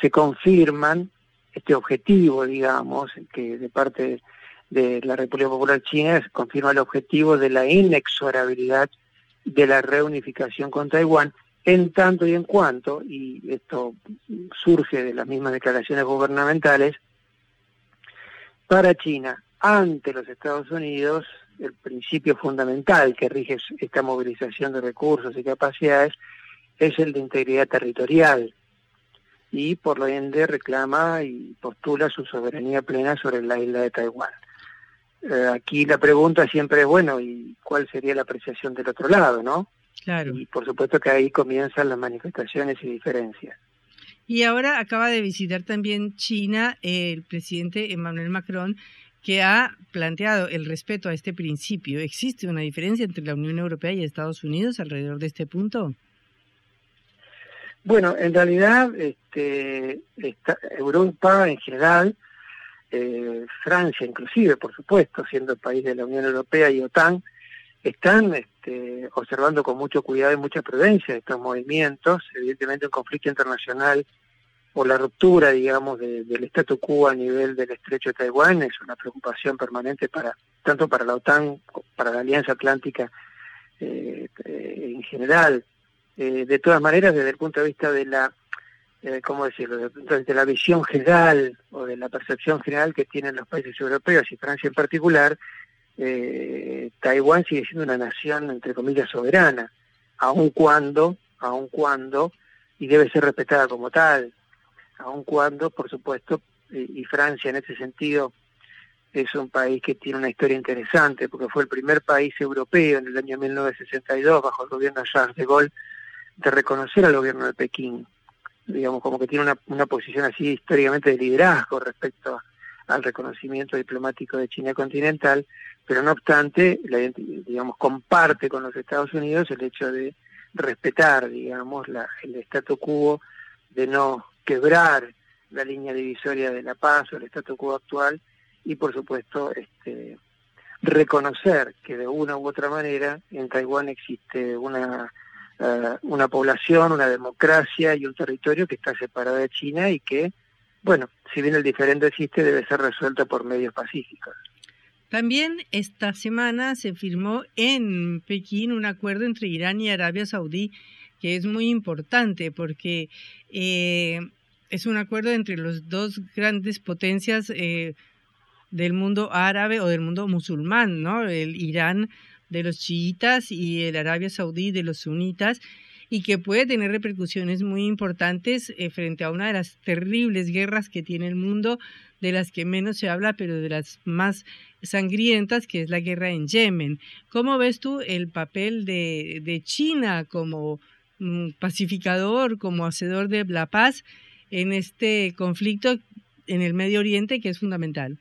Speaker 5: se confirman este objetivo, digamos, que de parte de la República Popular China se confirma el objetivo de la inexorabilidad de la reunificación con Taiwán, en tanto y en cuanto, y esto surge de las mismas declaraciones gubernamentales, para China, ante los Estados Unidos, el principio fundamental que rige esta movilización de recursos y capacidades es el de integridad territorial y por lo ende reclama y postula su soberanía plena sobre la isla de Taiwán. Eh, aquí la pregunta siempre es, bueno, ¿y cuál sería la apreciación del otro lado, no?
Speaker 1: Claro.
Speaker 5: Y por supuesto que ahí comienzan las manifestaciones y diferencias.
Speaker 1: Y ahora acaba de visitar también China el presidente Emmanuel Macron, que ha planteado el respeto a este principio. ¿Existe una diferencia entre la Unión Europea y Estados Unidos alrededor de este punto?
Speaker 5: Bueno, en realidad este, Europa en general, eh, Francia inclusive, por supuesto, siendo el país de la Unión Europea y OTAN, están este, observando con mucho cuidado y mucha prudencia estos movimientos. Evidentemente, un conflicto internacional o la ruptura, digamos, del statu quo a nivel del estrecho de Taiwán es una preocupación permanente para tanto para la OTAN, para la Alianza Atlántica eh, eh, en general. Eh, de todas maneras, desde el punto de vista de la, ¿cómo decirlo?, de la visión general o de la percepción general que tienen los países europeos y Francia en particular, eh, Taiwán sigue siendo una nación, entre comillas, soberana, aun cuando, aun cuando, y debe ser respetada como tal, aun cuando, por supuesto, y, Francia en ese sentido es un país que tiene una historia interesante, porque fue el primer país europeo en el año 1962, bajo el gobierno de Charles de Gaulle, de reconocer al gobierno de Pekín. Digamos, como que tiene una, una posición así históricamente de liderazgo respecto al reconocimiento diplomático de China continental, pero no obstante, digamos, comparte con los Estados Unidos el hecho de respetar, digamos, la, el statu quo, de no quebrar la línea divisoria de la paz o el statu quo actual y, por supuesto, este, reconocer que de una u otra manera en Taiwán existe una, uh, una población, una democracia y un territorio que está separado de China y que, bueno, si bien el diferente existe, debe ser resuelto por medios pacíficos.
Speaker 1: También esta semana se firmó en Pekín un acuerdo entre Irán y Arabia Saudí que es muy importante porque eh, es un acuerdo entre las dos grandes potencias eh, del mundo árabe o del mundo musulmán, ¿no? El Irán de los chiitas y el Arabia Saudí de los sunitas y que puede tener repercusiones muy importantes eh, frente a una de las terribles guerras que tiene el mundo de las que menos se habla, pero de las más sangrientas, que es la guerra en Yemen. ¿Cómo ves tú el papel de, China como mm, pacificador, como hacedor de la paz en este conflicto en el Medio Oriente que es fundamental?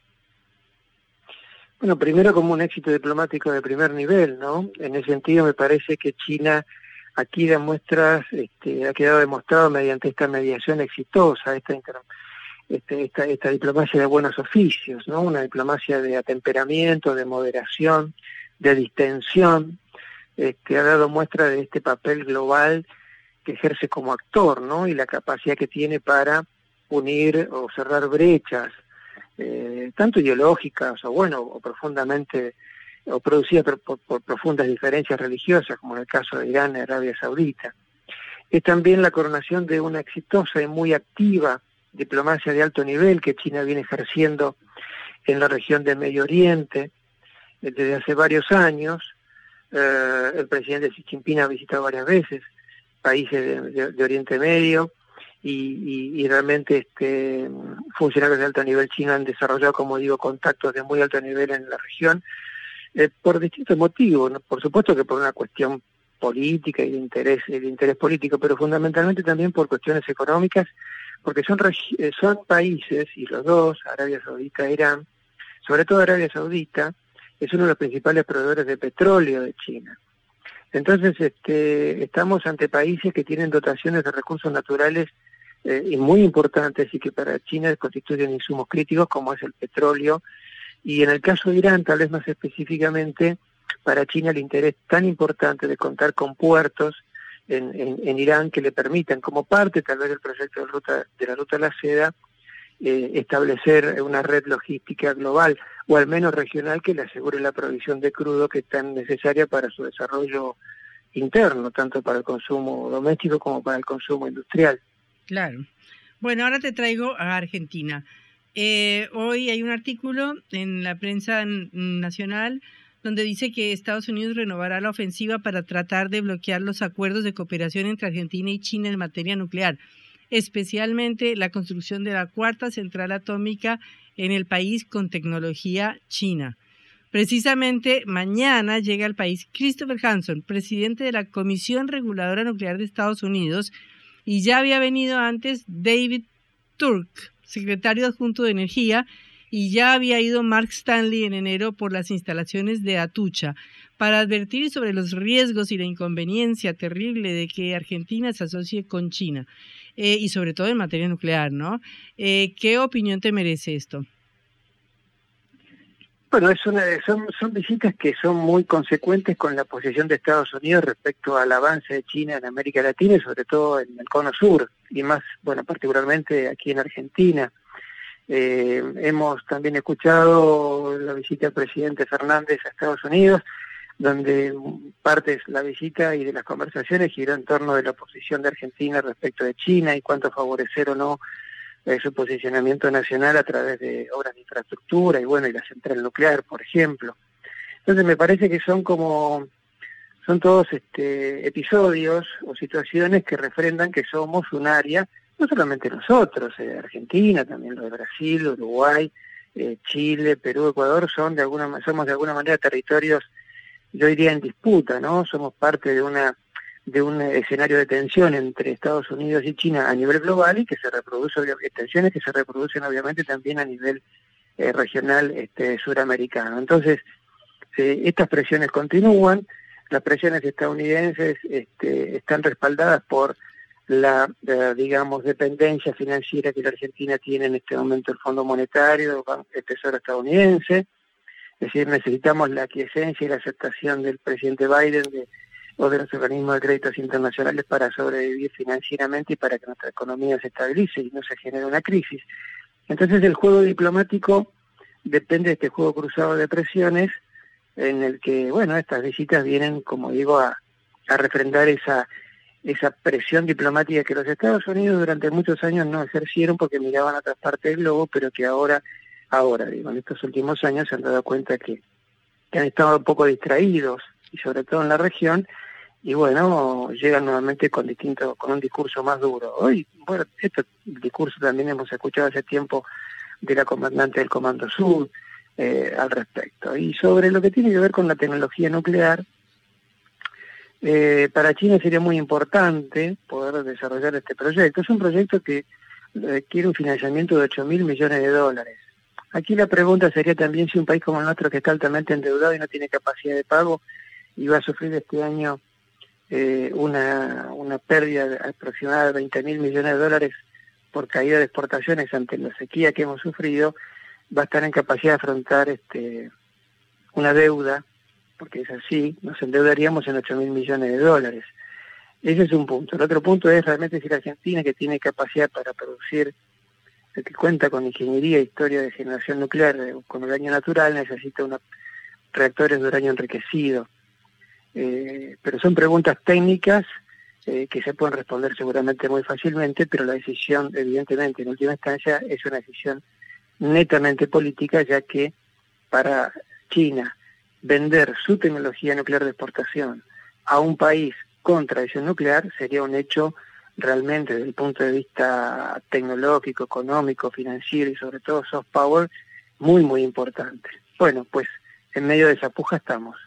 Speaker 5: Bueno, primero como un éxito diplomático de primer nivel, ¿no? En ese sentido me parece que China aquí demuestra, este, ha quedado demostrado mediante esta mediación exitosa, esta este, esta, esta diplomacia de buenos oficios, ¿no? Una diplomacia de atemperamiento, de moderación, de distensión, este, ha dado muestra de este papel global que ejerce como actor, ¿no? Y la capacidad que tiene para unir o cerrar brechas, eh, tanto ideológicas o bueno, o profundamente, o producidas por, profundas diferencias religiosas, como en el caso de Irán y Arabia Saudita. Es también la coronación de una exitosa y muy activa diplomacia de alto nivel que China viene ejerciendo en la región del Medio Oriente eh, desde hace varios años. Eh, el presidente Xi Jinping ha visitado varias veces países de, Oriente Medio y, realmente este, funcionarios de alto nivel chino han desarrollado, como digo, contactos de muy alto nivel en la región eh, por distintos motivos. Por supuesto que por una cuestión política y de interés, de interés político, pero fundamentalmente también por cuestiones económicas porque son, eh, son países, y los dos, Arabia Saudita e Irán, sobre todo Arabia Saudita, es uno de los principales proveedores de petróleo de China. Entonces, este, estamos ante países que tienen dotaciones de recursos naturales eh, muy importantes y que para China constituyen insumos críticos como es el petróleo. Y en el caso de Irán, tal vez más específicamente, para China el interés tan importante de contar con puertos en, en, Irán que le permitan, como parte tal vez del proyecto de, ruta, de la Ruta de la Seda, eh, establecer una red logística global o al menos regional que le asegure la provisión de crudo que es tan necesaria para su desarrollo interno, tanto para el consumo doméstico como para el consumo industrial.
Speaker 1: Claro. Bueno, ahora te traigo a Argentina. Eh, hoy hay un artículo en la prensa nacional donde dice que Estados Unidos renovará la ofensiva para tratar de bloquear los acuerdos de cooperación entre Argentina y China en materia nuclear, especialmente la construcción de la cuarta central atómica en el país con tecnología china. Precisamente mañana llega al país Christopher Hanson, presidente de la Comisión Reguladora Nuclear de Estados Unidos, y ya había venido antes David Turk, secretario adjunto de Energía, y ya había ido Mark Stanley en enero por las instalaciones de Atucha para advertir sobre los riesgos y la inconveniencia terrible de que Argentina se asocie con China eh, y sobre todo en materia nuclear, ¿no? Eh, ¿Qué opinión te merece esto?
Speaker 5: Bueno, es una, son, son visitas que son muy consecuentes con la posición de Estados Unidos respecto al avance de China en América Latina y sobre todo en el cono sur y más, bueno, particularmente aquí en Argentina. Eh, hemos también escuchado la visita del presidente Fernández a Estados Unidos, donde parte de la visita y de las conversaciones giró en torno de la posición de Argentina respecto de China y cuánto favorecer o no eh, su posicionamiento nacional a través de obras de infraestructura y bueno, y la central nuclear, por ejemplo. Entonces me parece que son como son todos este, episodios o situaciones que refrendan que somos un área no solamente nosotros, eh, Argentina, también lo de Brasil, Uruguay, eh, Chile, Perú, Ecuador, son de alguna, somos de alguna manera territorios, yo diría, en disputa, ¿no? Somos parte de una de un escenario de tensión entre Estados Unidos y China a nivel global y que se reproduce, tensiones que se reproducen obviamente también a nivel eh, regional este, suramericano. Entonces, estas presiones continúan, las presiones estadounidenses este, están respaldadas por la, digamos, dependencia financiera que la Argentina tiene en este momento el Fondo Monetario, el Tesoro estadounidense. Es decir, necesitamos la aquiescencia y la aceptación del presidente Biden de, o de los organismos de créditos internacionales para sobrevivir financieramente y para que nuestra economía se estabilice y no se genere una crisis. Entonces el juego diplomático depende de este juego cruzado de presiones en el que, bueno, estas visitas vienen, como digo, a, a refrendar esa esa presión diplomática que los Estados Unidos durante muchos años no ejercieron porque miraban a otras partes del globo, pero que ahora, ahora, digo, en estos últimos años se han dado cuenta que, han estado un poco distraídos, y sobre todo en la región, y bueno, llegan nuevamente con distinto, con un discurso más duro. Hoy, bueno, este discurso también hemos escuchado hace tiempo de la comandante del Comando Sur eh, al respecto. Y sobre lo que tiene que ver con la tecnología nuclear, eh, para China sería muy importante poder desarrollar este proyecto. Es un proyecto que requiere un financiamiento de 8 mil millones de dólares. Aquí la pregunta sería también si un país como el nuestro que está altamente endeudado y no tiene capacidad de pago y va a sufrir este año eh, una, una pérdida aproximada de 20 mil millones de dólares por caída de exportaciones ante la sequía que hemos sufrido, va a estar en capacidad de afrontar este, una deuda porque es así, nos endeudaríamos en 8 mil millones de dólares. Ese es un punto. El otro punto es realmente si la Argentina, que tiene capacidad para producir, que cuenta con ingeniería e historia de generación nuclear eh, con uranio natural, necesita unos reactores de uranio enriquecido. Eh, pero son preguntas técnicas eh, que se pueden responder seguramente muy fácilmente, pero la decisión, evidentemente, en última instancia, es una decisión netamente política, ya que para China vender su tecnología nuclear de exportación a un país con tradición nuclear sería un hecho realmente desde el punto de vista tecnológico, económico, financiero y sobre todo soft power muy, muy importante. Bueno, pues en medio de esa puja estamos.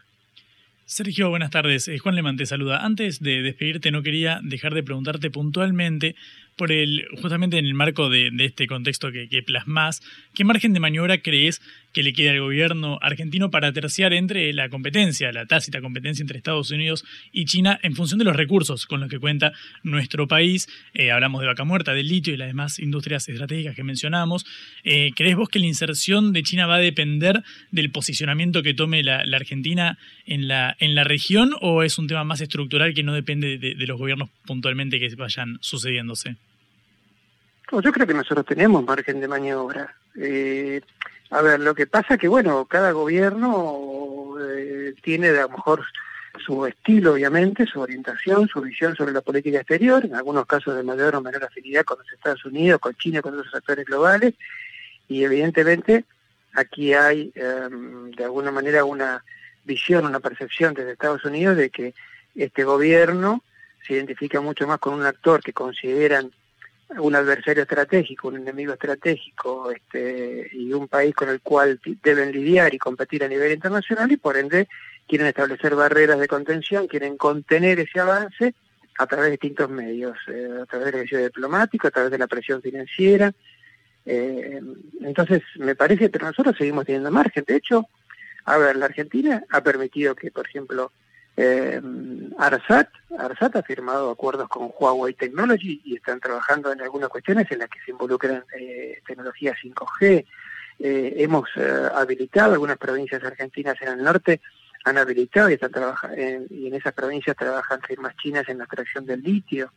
Speaker 2: Sergio, buenas tardes. Eh, Juan Lemán te saluda. Antes de despedirte, no quería dejar de preguntarte puntualmente por el, justamente en el marco de, este contexto que, que plasmás, ¿qué margen de maniobra crees que le queda al gobierno argentino para terciar entre la competencia, la tácita competencia entre Estados Unidos y China en función de los recursos con los que cuenta nuestro país? Eh, hablamos de vaca muerta, del litio y las demás industrias estratégicas que mencionamos. Eh, ¿Crees vos que la inserción de China va a depender del posicionamiento que tome la, Argentina en la, en la región o es un tema más estructural que no depende de, de los gobiernos puntualmente que vayan sucediéndose?
Speaker 5: Yo creo que nosotros tenemos margen de maniobra. Eh, a ver, lo que pasa es que, bueno, cada gobierno eh, tiene a lo mejor su estilo, obviamente, su orientación, su visión sobre la política exterior, en algunos casos de mayor o menor afinidad con los Estados Unidos, con China, con otros actores globales, y evidentemente aquí hay, em, de alguna manera, una visión, una percepción desde Estados Unidos de que este gobierno se identifica mucho más con un actor que consideran un adversario estratégico, un enemigo estratégico este, y un país con el cual deben lidiar y competir a nivel internacional y por ende quieren establecer barreras de contención, quieren contener ese avance a través de distintos medios, eh, a través del ejercicio diplomático, a través de la presión financiera. Eh, entonces, me parece que nosotros seguimos teniendo margen. De hecho, a ver, la Argentina ha permitido que, por ejemplo, eh, Arsat, Arsat ha firmado acuerdos con Huawei Technology y están trabajando en algunas cuestiones en las que se involucran eh, tecnología 5G. Eh, hemos eh, habilitado algunas provincias argentinas en el norte, han habilitado y están trabajando y en esas provincias trabajan firmas chinas en la extracción del litio.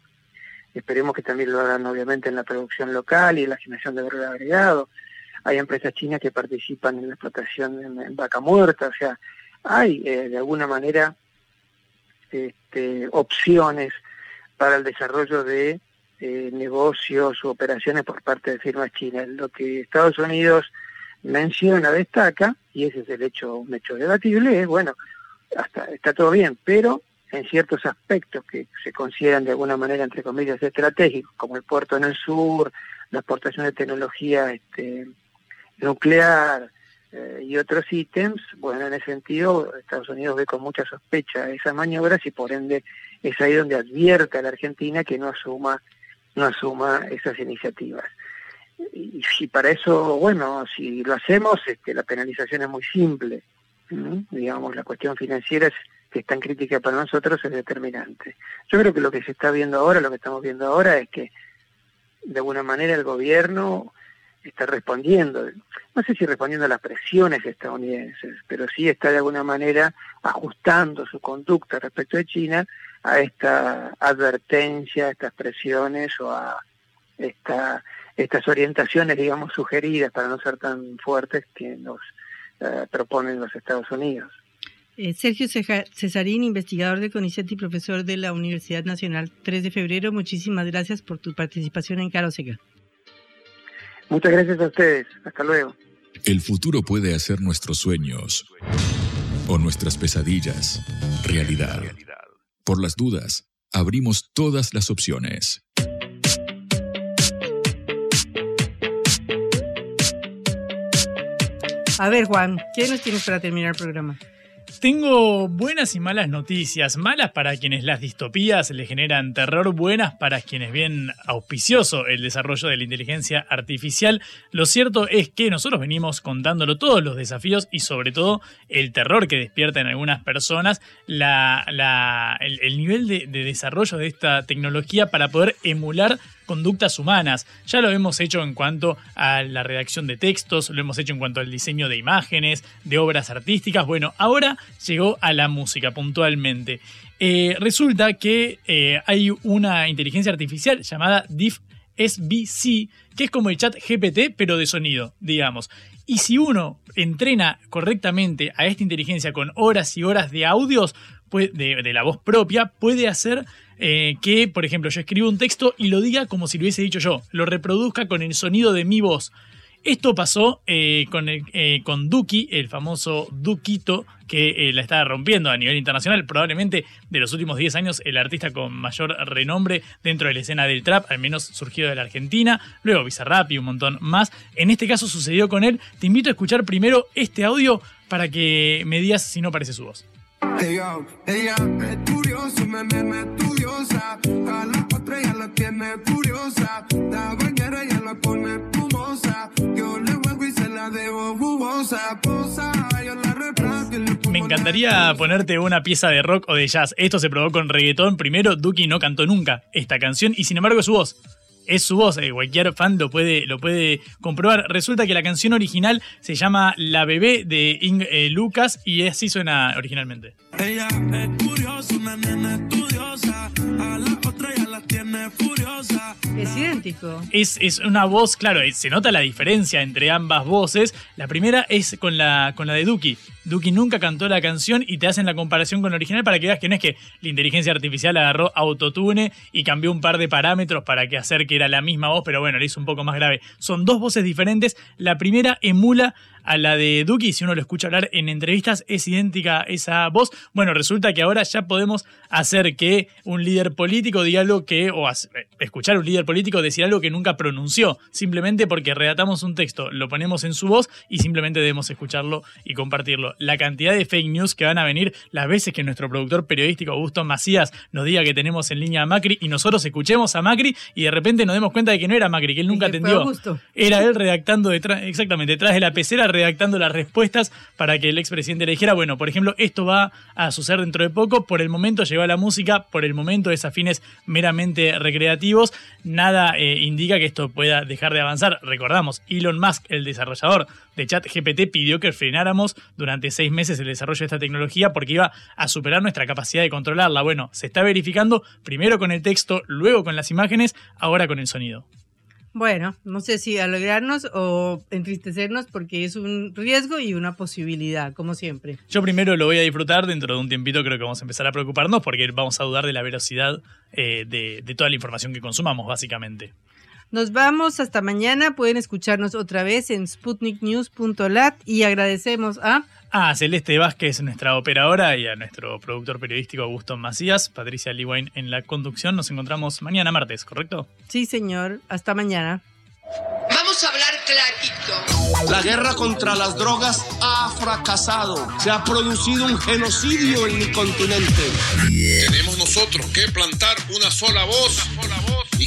Speaker 5: Esperemos que también lo hagan obviamente en la producción local y en la generación de valor agregado. Hay empresas chinas que participan en la explotación en, vaca muerta, o sea, hay de alguna manera este, opciones para el desarrollo de eh, negocios u operaciones por parte de firmas chinas. Lo que Estados Unidos menciona, destaca, y ese es el hecho, un hecho debatible, bueno, hasta está todo bien, pero en ciertos aspectos que se consideran de alguna manera, entre comillas, estratégicos, como el puerto en el sur, la exportación de tecnología este, nuclear, eh, y otros ítems, bueno, en ese sentido Estados Unidos ve con mucha sospecha esas maniobras y por ende es ahí donde advierte a la Argentina que no asuma, no asuma esas iniciativas. Y, si para eso, bueno, si lo hacemos, este, la penalización es muy simple. Digamos, la cuestión financiera es, que es tan crítica para nosotros es determinante. Yo creo que lo que se está viendo ahora, lo que estamos viendo ahora es que de alguna manera el gobierno está respondiendo, no sé si respondiendo a las presiones estadounidenses, pero sí está de alguna manera ajustando su conducta respecto de China a esta advertencia, a estas presiones o a esta, estas orientaciones, digamos, sugeridas para no ser tan fuertes que nos eh, proponen los Estados Unidos.
Speaker 1: Eh, Sergio Cesarín, investigador de CONICET y profesor de la Universidad Nacional 3 de Febrero, muchísimas gracias por tu participación en Caro
Speaker 5: Muchas gracias a ustedes. Hasta luego.
Speaker 3: El futuro puede hacer nuestros sueños o nuestras pesadillas realidad. Por las dudas, abrimos todas las opciones.
Speaker 1: A ver, Juan, ¿qué nos tienes para terminar el programa?
Speaker 2: Tengo buenas y malas noticias. Malas para quienes las distopías le generan terror, buenas para quienes ven auspicioso el desarrollo de la inteligencia artificial. Lo cierto es que nosotros venimos contándolo todos los desafíos y sobre todo el terror que despierta en algunas personas la, el, nivel de desarrollo de esta tecnología para poder emular conductas humanas. Ya lo hemos hecho en cuanto a la redacción de textos, lo hemos hecho en cuanto al diseño de imágenes, de obras artísticas. Bueno, ahora llegó a la música puntualmente. Eh, resulta que eh, hay una inteligencia artificial llamada DIF SBC, que es como el chat GPT, pero de sonido, digamos. Y si uno entrena correctamente a esta inteligencia con horas y horas de audios, de la voz propia, puede hacer eh, que, por ejemplo, yo escribo un texto y lo diga como si lo hubiese dicho yo, lo reproduzca con el sonido de mi voz. Esto pasó eh, con, eh, con Duki, el famoso Duquito, que la está rompiendo a nivel internacional. Probablemente de los últimos 10 años el artista con mayor renombre dentro de la escena del trap, al menos surgido de la Argentina. Luego Bizarrap y un montón más. En este caso sucedió con él. Te invito a escuchar primero este audio para que me digas si no parece su voz.
Speaker 6: Ella, ella es curiosa, me, me, me estudiosa. A la otra ya la tiene furiosa. La bañera ya la pone espumosa. Yo le juego y se la debo jugosa. Posa, yo la replazo y le pongo
Speaker 2: Me encantaría ponerte una pieza de rock o de jazz. Esto se probó con reggaetón. Primero, Duki no cantó nunca esta canción y sin embargo es su voz. Es su voz, eh, cualquier fan lo puede, lo puede comprobar. Resulta que la canción original se llama La bebé de Ing eh, Lucas y así suena originalmente.
Speaker 6: Ella es curiosa, una nena estudiosa. A la otra.
Speaker 1: Es idéntico.
Speaker 2: Es, es una voz, claro, eh, se nota la diferencia entre ambas voces. La primera es con la, con la de Duki. Duki nunca cantó la canción y te hacen la comparación con la original para que veas que no es que la inteligencia artificial agarró autotune y cambió un par de parámetros para que hacer que era la misma voz, pero bueno, le hizo un poco más grave. Son dos voces diferentes. La primera emula a la de Duki, si uno lo escucha hablar en entrevistas, es idéntica esa voz. Bueno, resulta que ahora ya podemos hacer que un líder político diga algo que, o hacer- escuchar a un líder político decir algo que nunca pronunció, simplemente porque redactamos un texto, lo ponemos en su voz y simplemente debemos escucharlo y compartirlo. La cantidad de fake news que van a venir las veces que nuestro productor periodístico Augusto Macías nos diga que tenemos en línea a Macri y nosotros escuchemos a Macri y de repente nos demos cuenta de que no era Macri, que él nunca atendió. Era él redactando detrás, exactamente, detrás de la pecera, redactando las respuestas para que el expresidente le dijera, bueno, por ejemplo, esto va a suceder dentro de poco, por el momento llegó la música, por el momento es a fines meramente recreativos, nada eh, indica que esto pueda dejar de avanzar. Recordamos, Elon Musk, el desarrollador de ChatGPT, pidió que frenáramos durante seis meses el desarrollo de esta tecnología porque iba a superar nuestra capacidad de controlarla. Bueno, se está verificando primero con el texto, luego con las imágenes, ahora con el sonido.
Speaker 1: Bueno, no sé si alegrarnos o entristecernos porque es un riesgo y una posibilidad, como siempre.
Speaker 2: Yo primero lo voy a disfrutar, dentro de un tiempito creo que vamos a empezar a preocuparnos porque vamos a dudar de la velocidad eh, de, de toda la información que consumamos, básicamente.
Speaker 1: Nos vamos hasta mañana. Pueden escucharnos otra vez en sputniknews.lat y agradecemos a
Speaker 2: A Celeste Vázquez, nuestra operadora, y a nuestro productor periodístico Augusto Macías, Patricia Lewain en la conducción. Nos encontramos mañana martes, ¿correcto?
Speaker 1: Sí, señor. Hasta mañana.
Speaker 7: Vamos a hablar clarito.
Speaker 8: La guerra contra las drogas ha fracasado. Se ha producido un genocidio en mi continente.
Speaker 9: Tenemos nosotros que plantar una sola voz y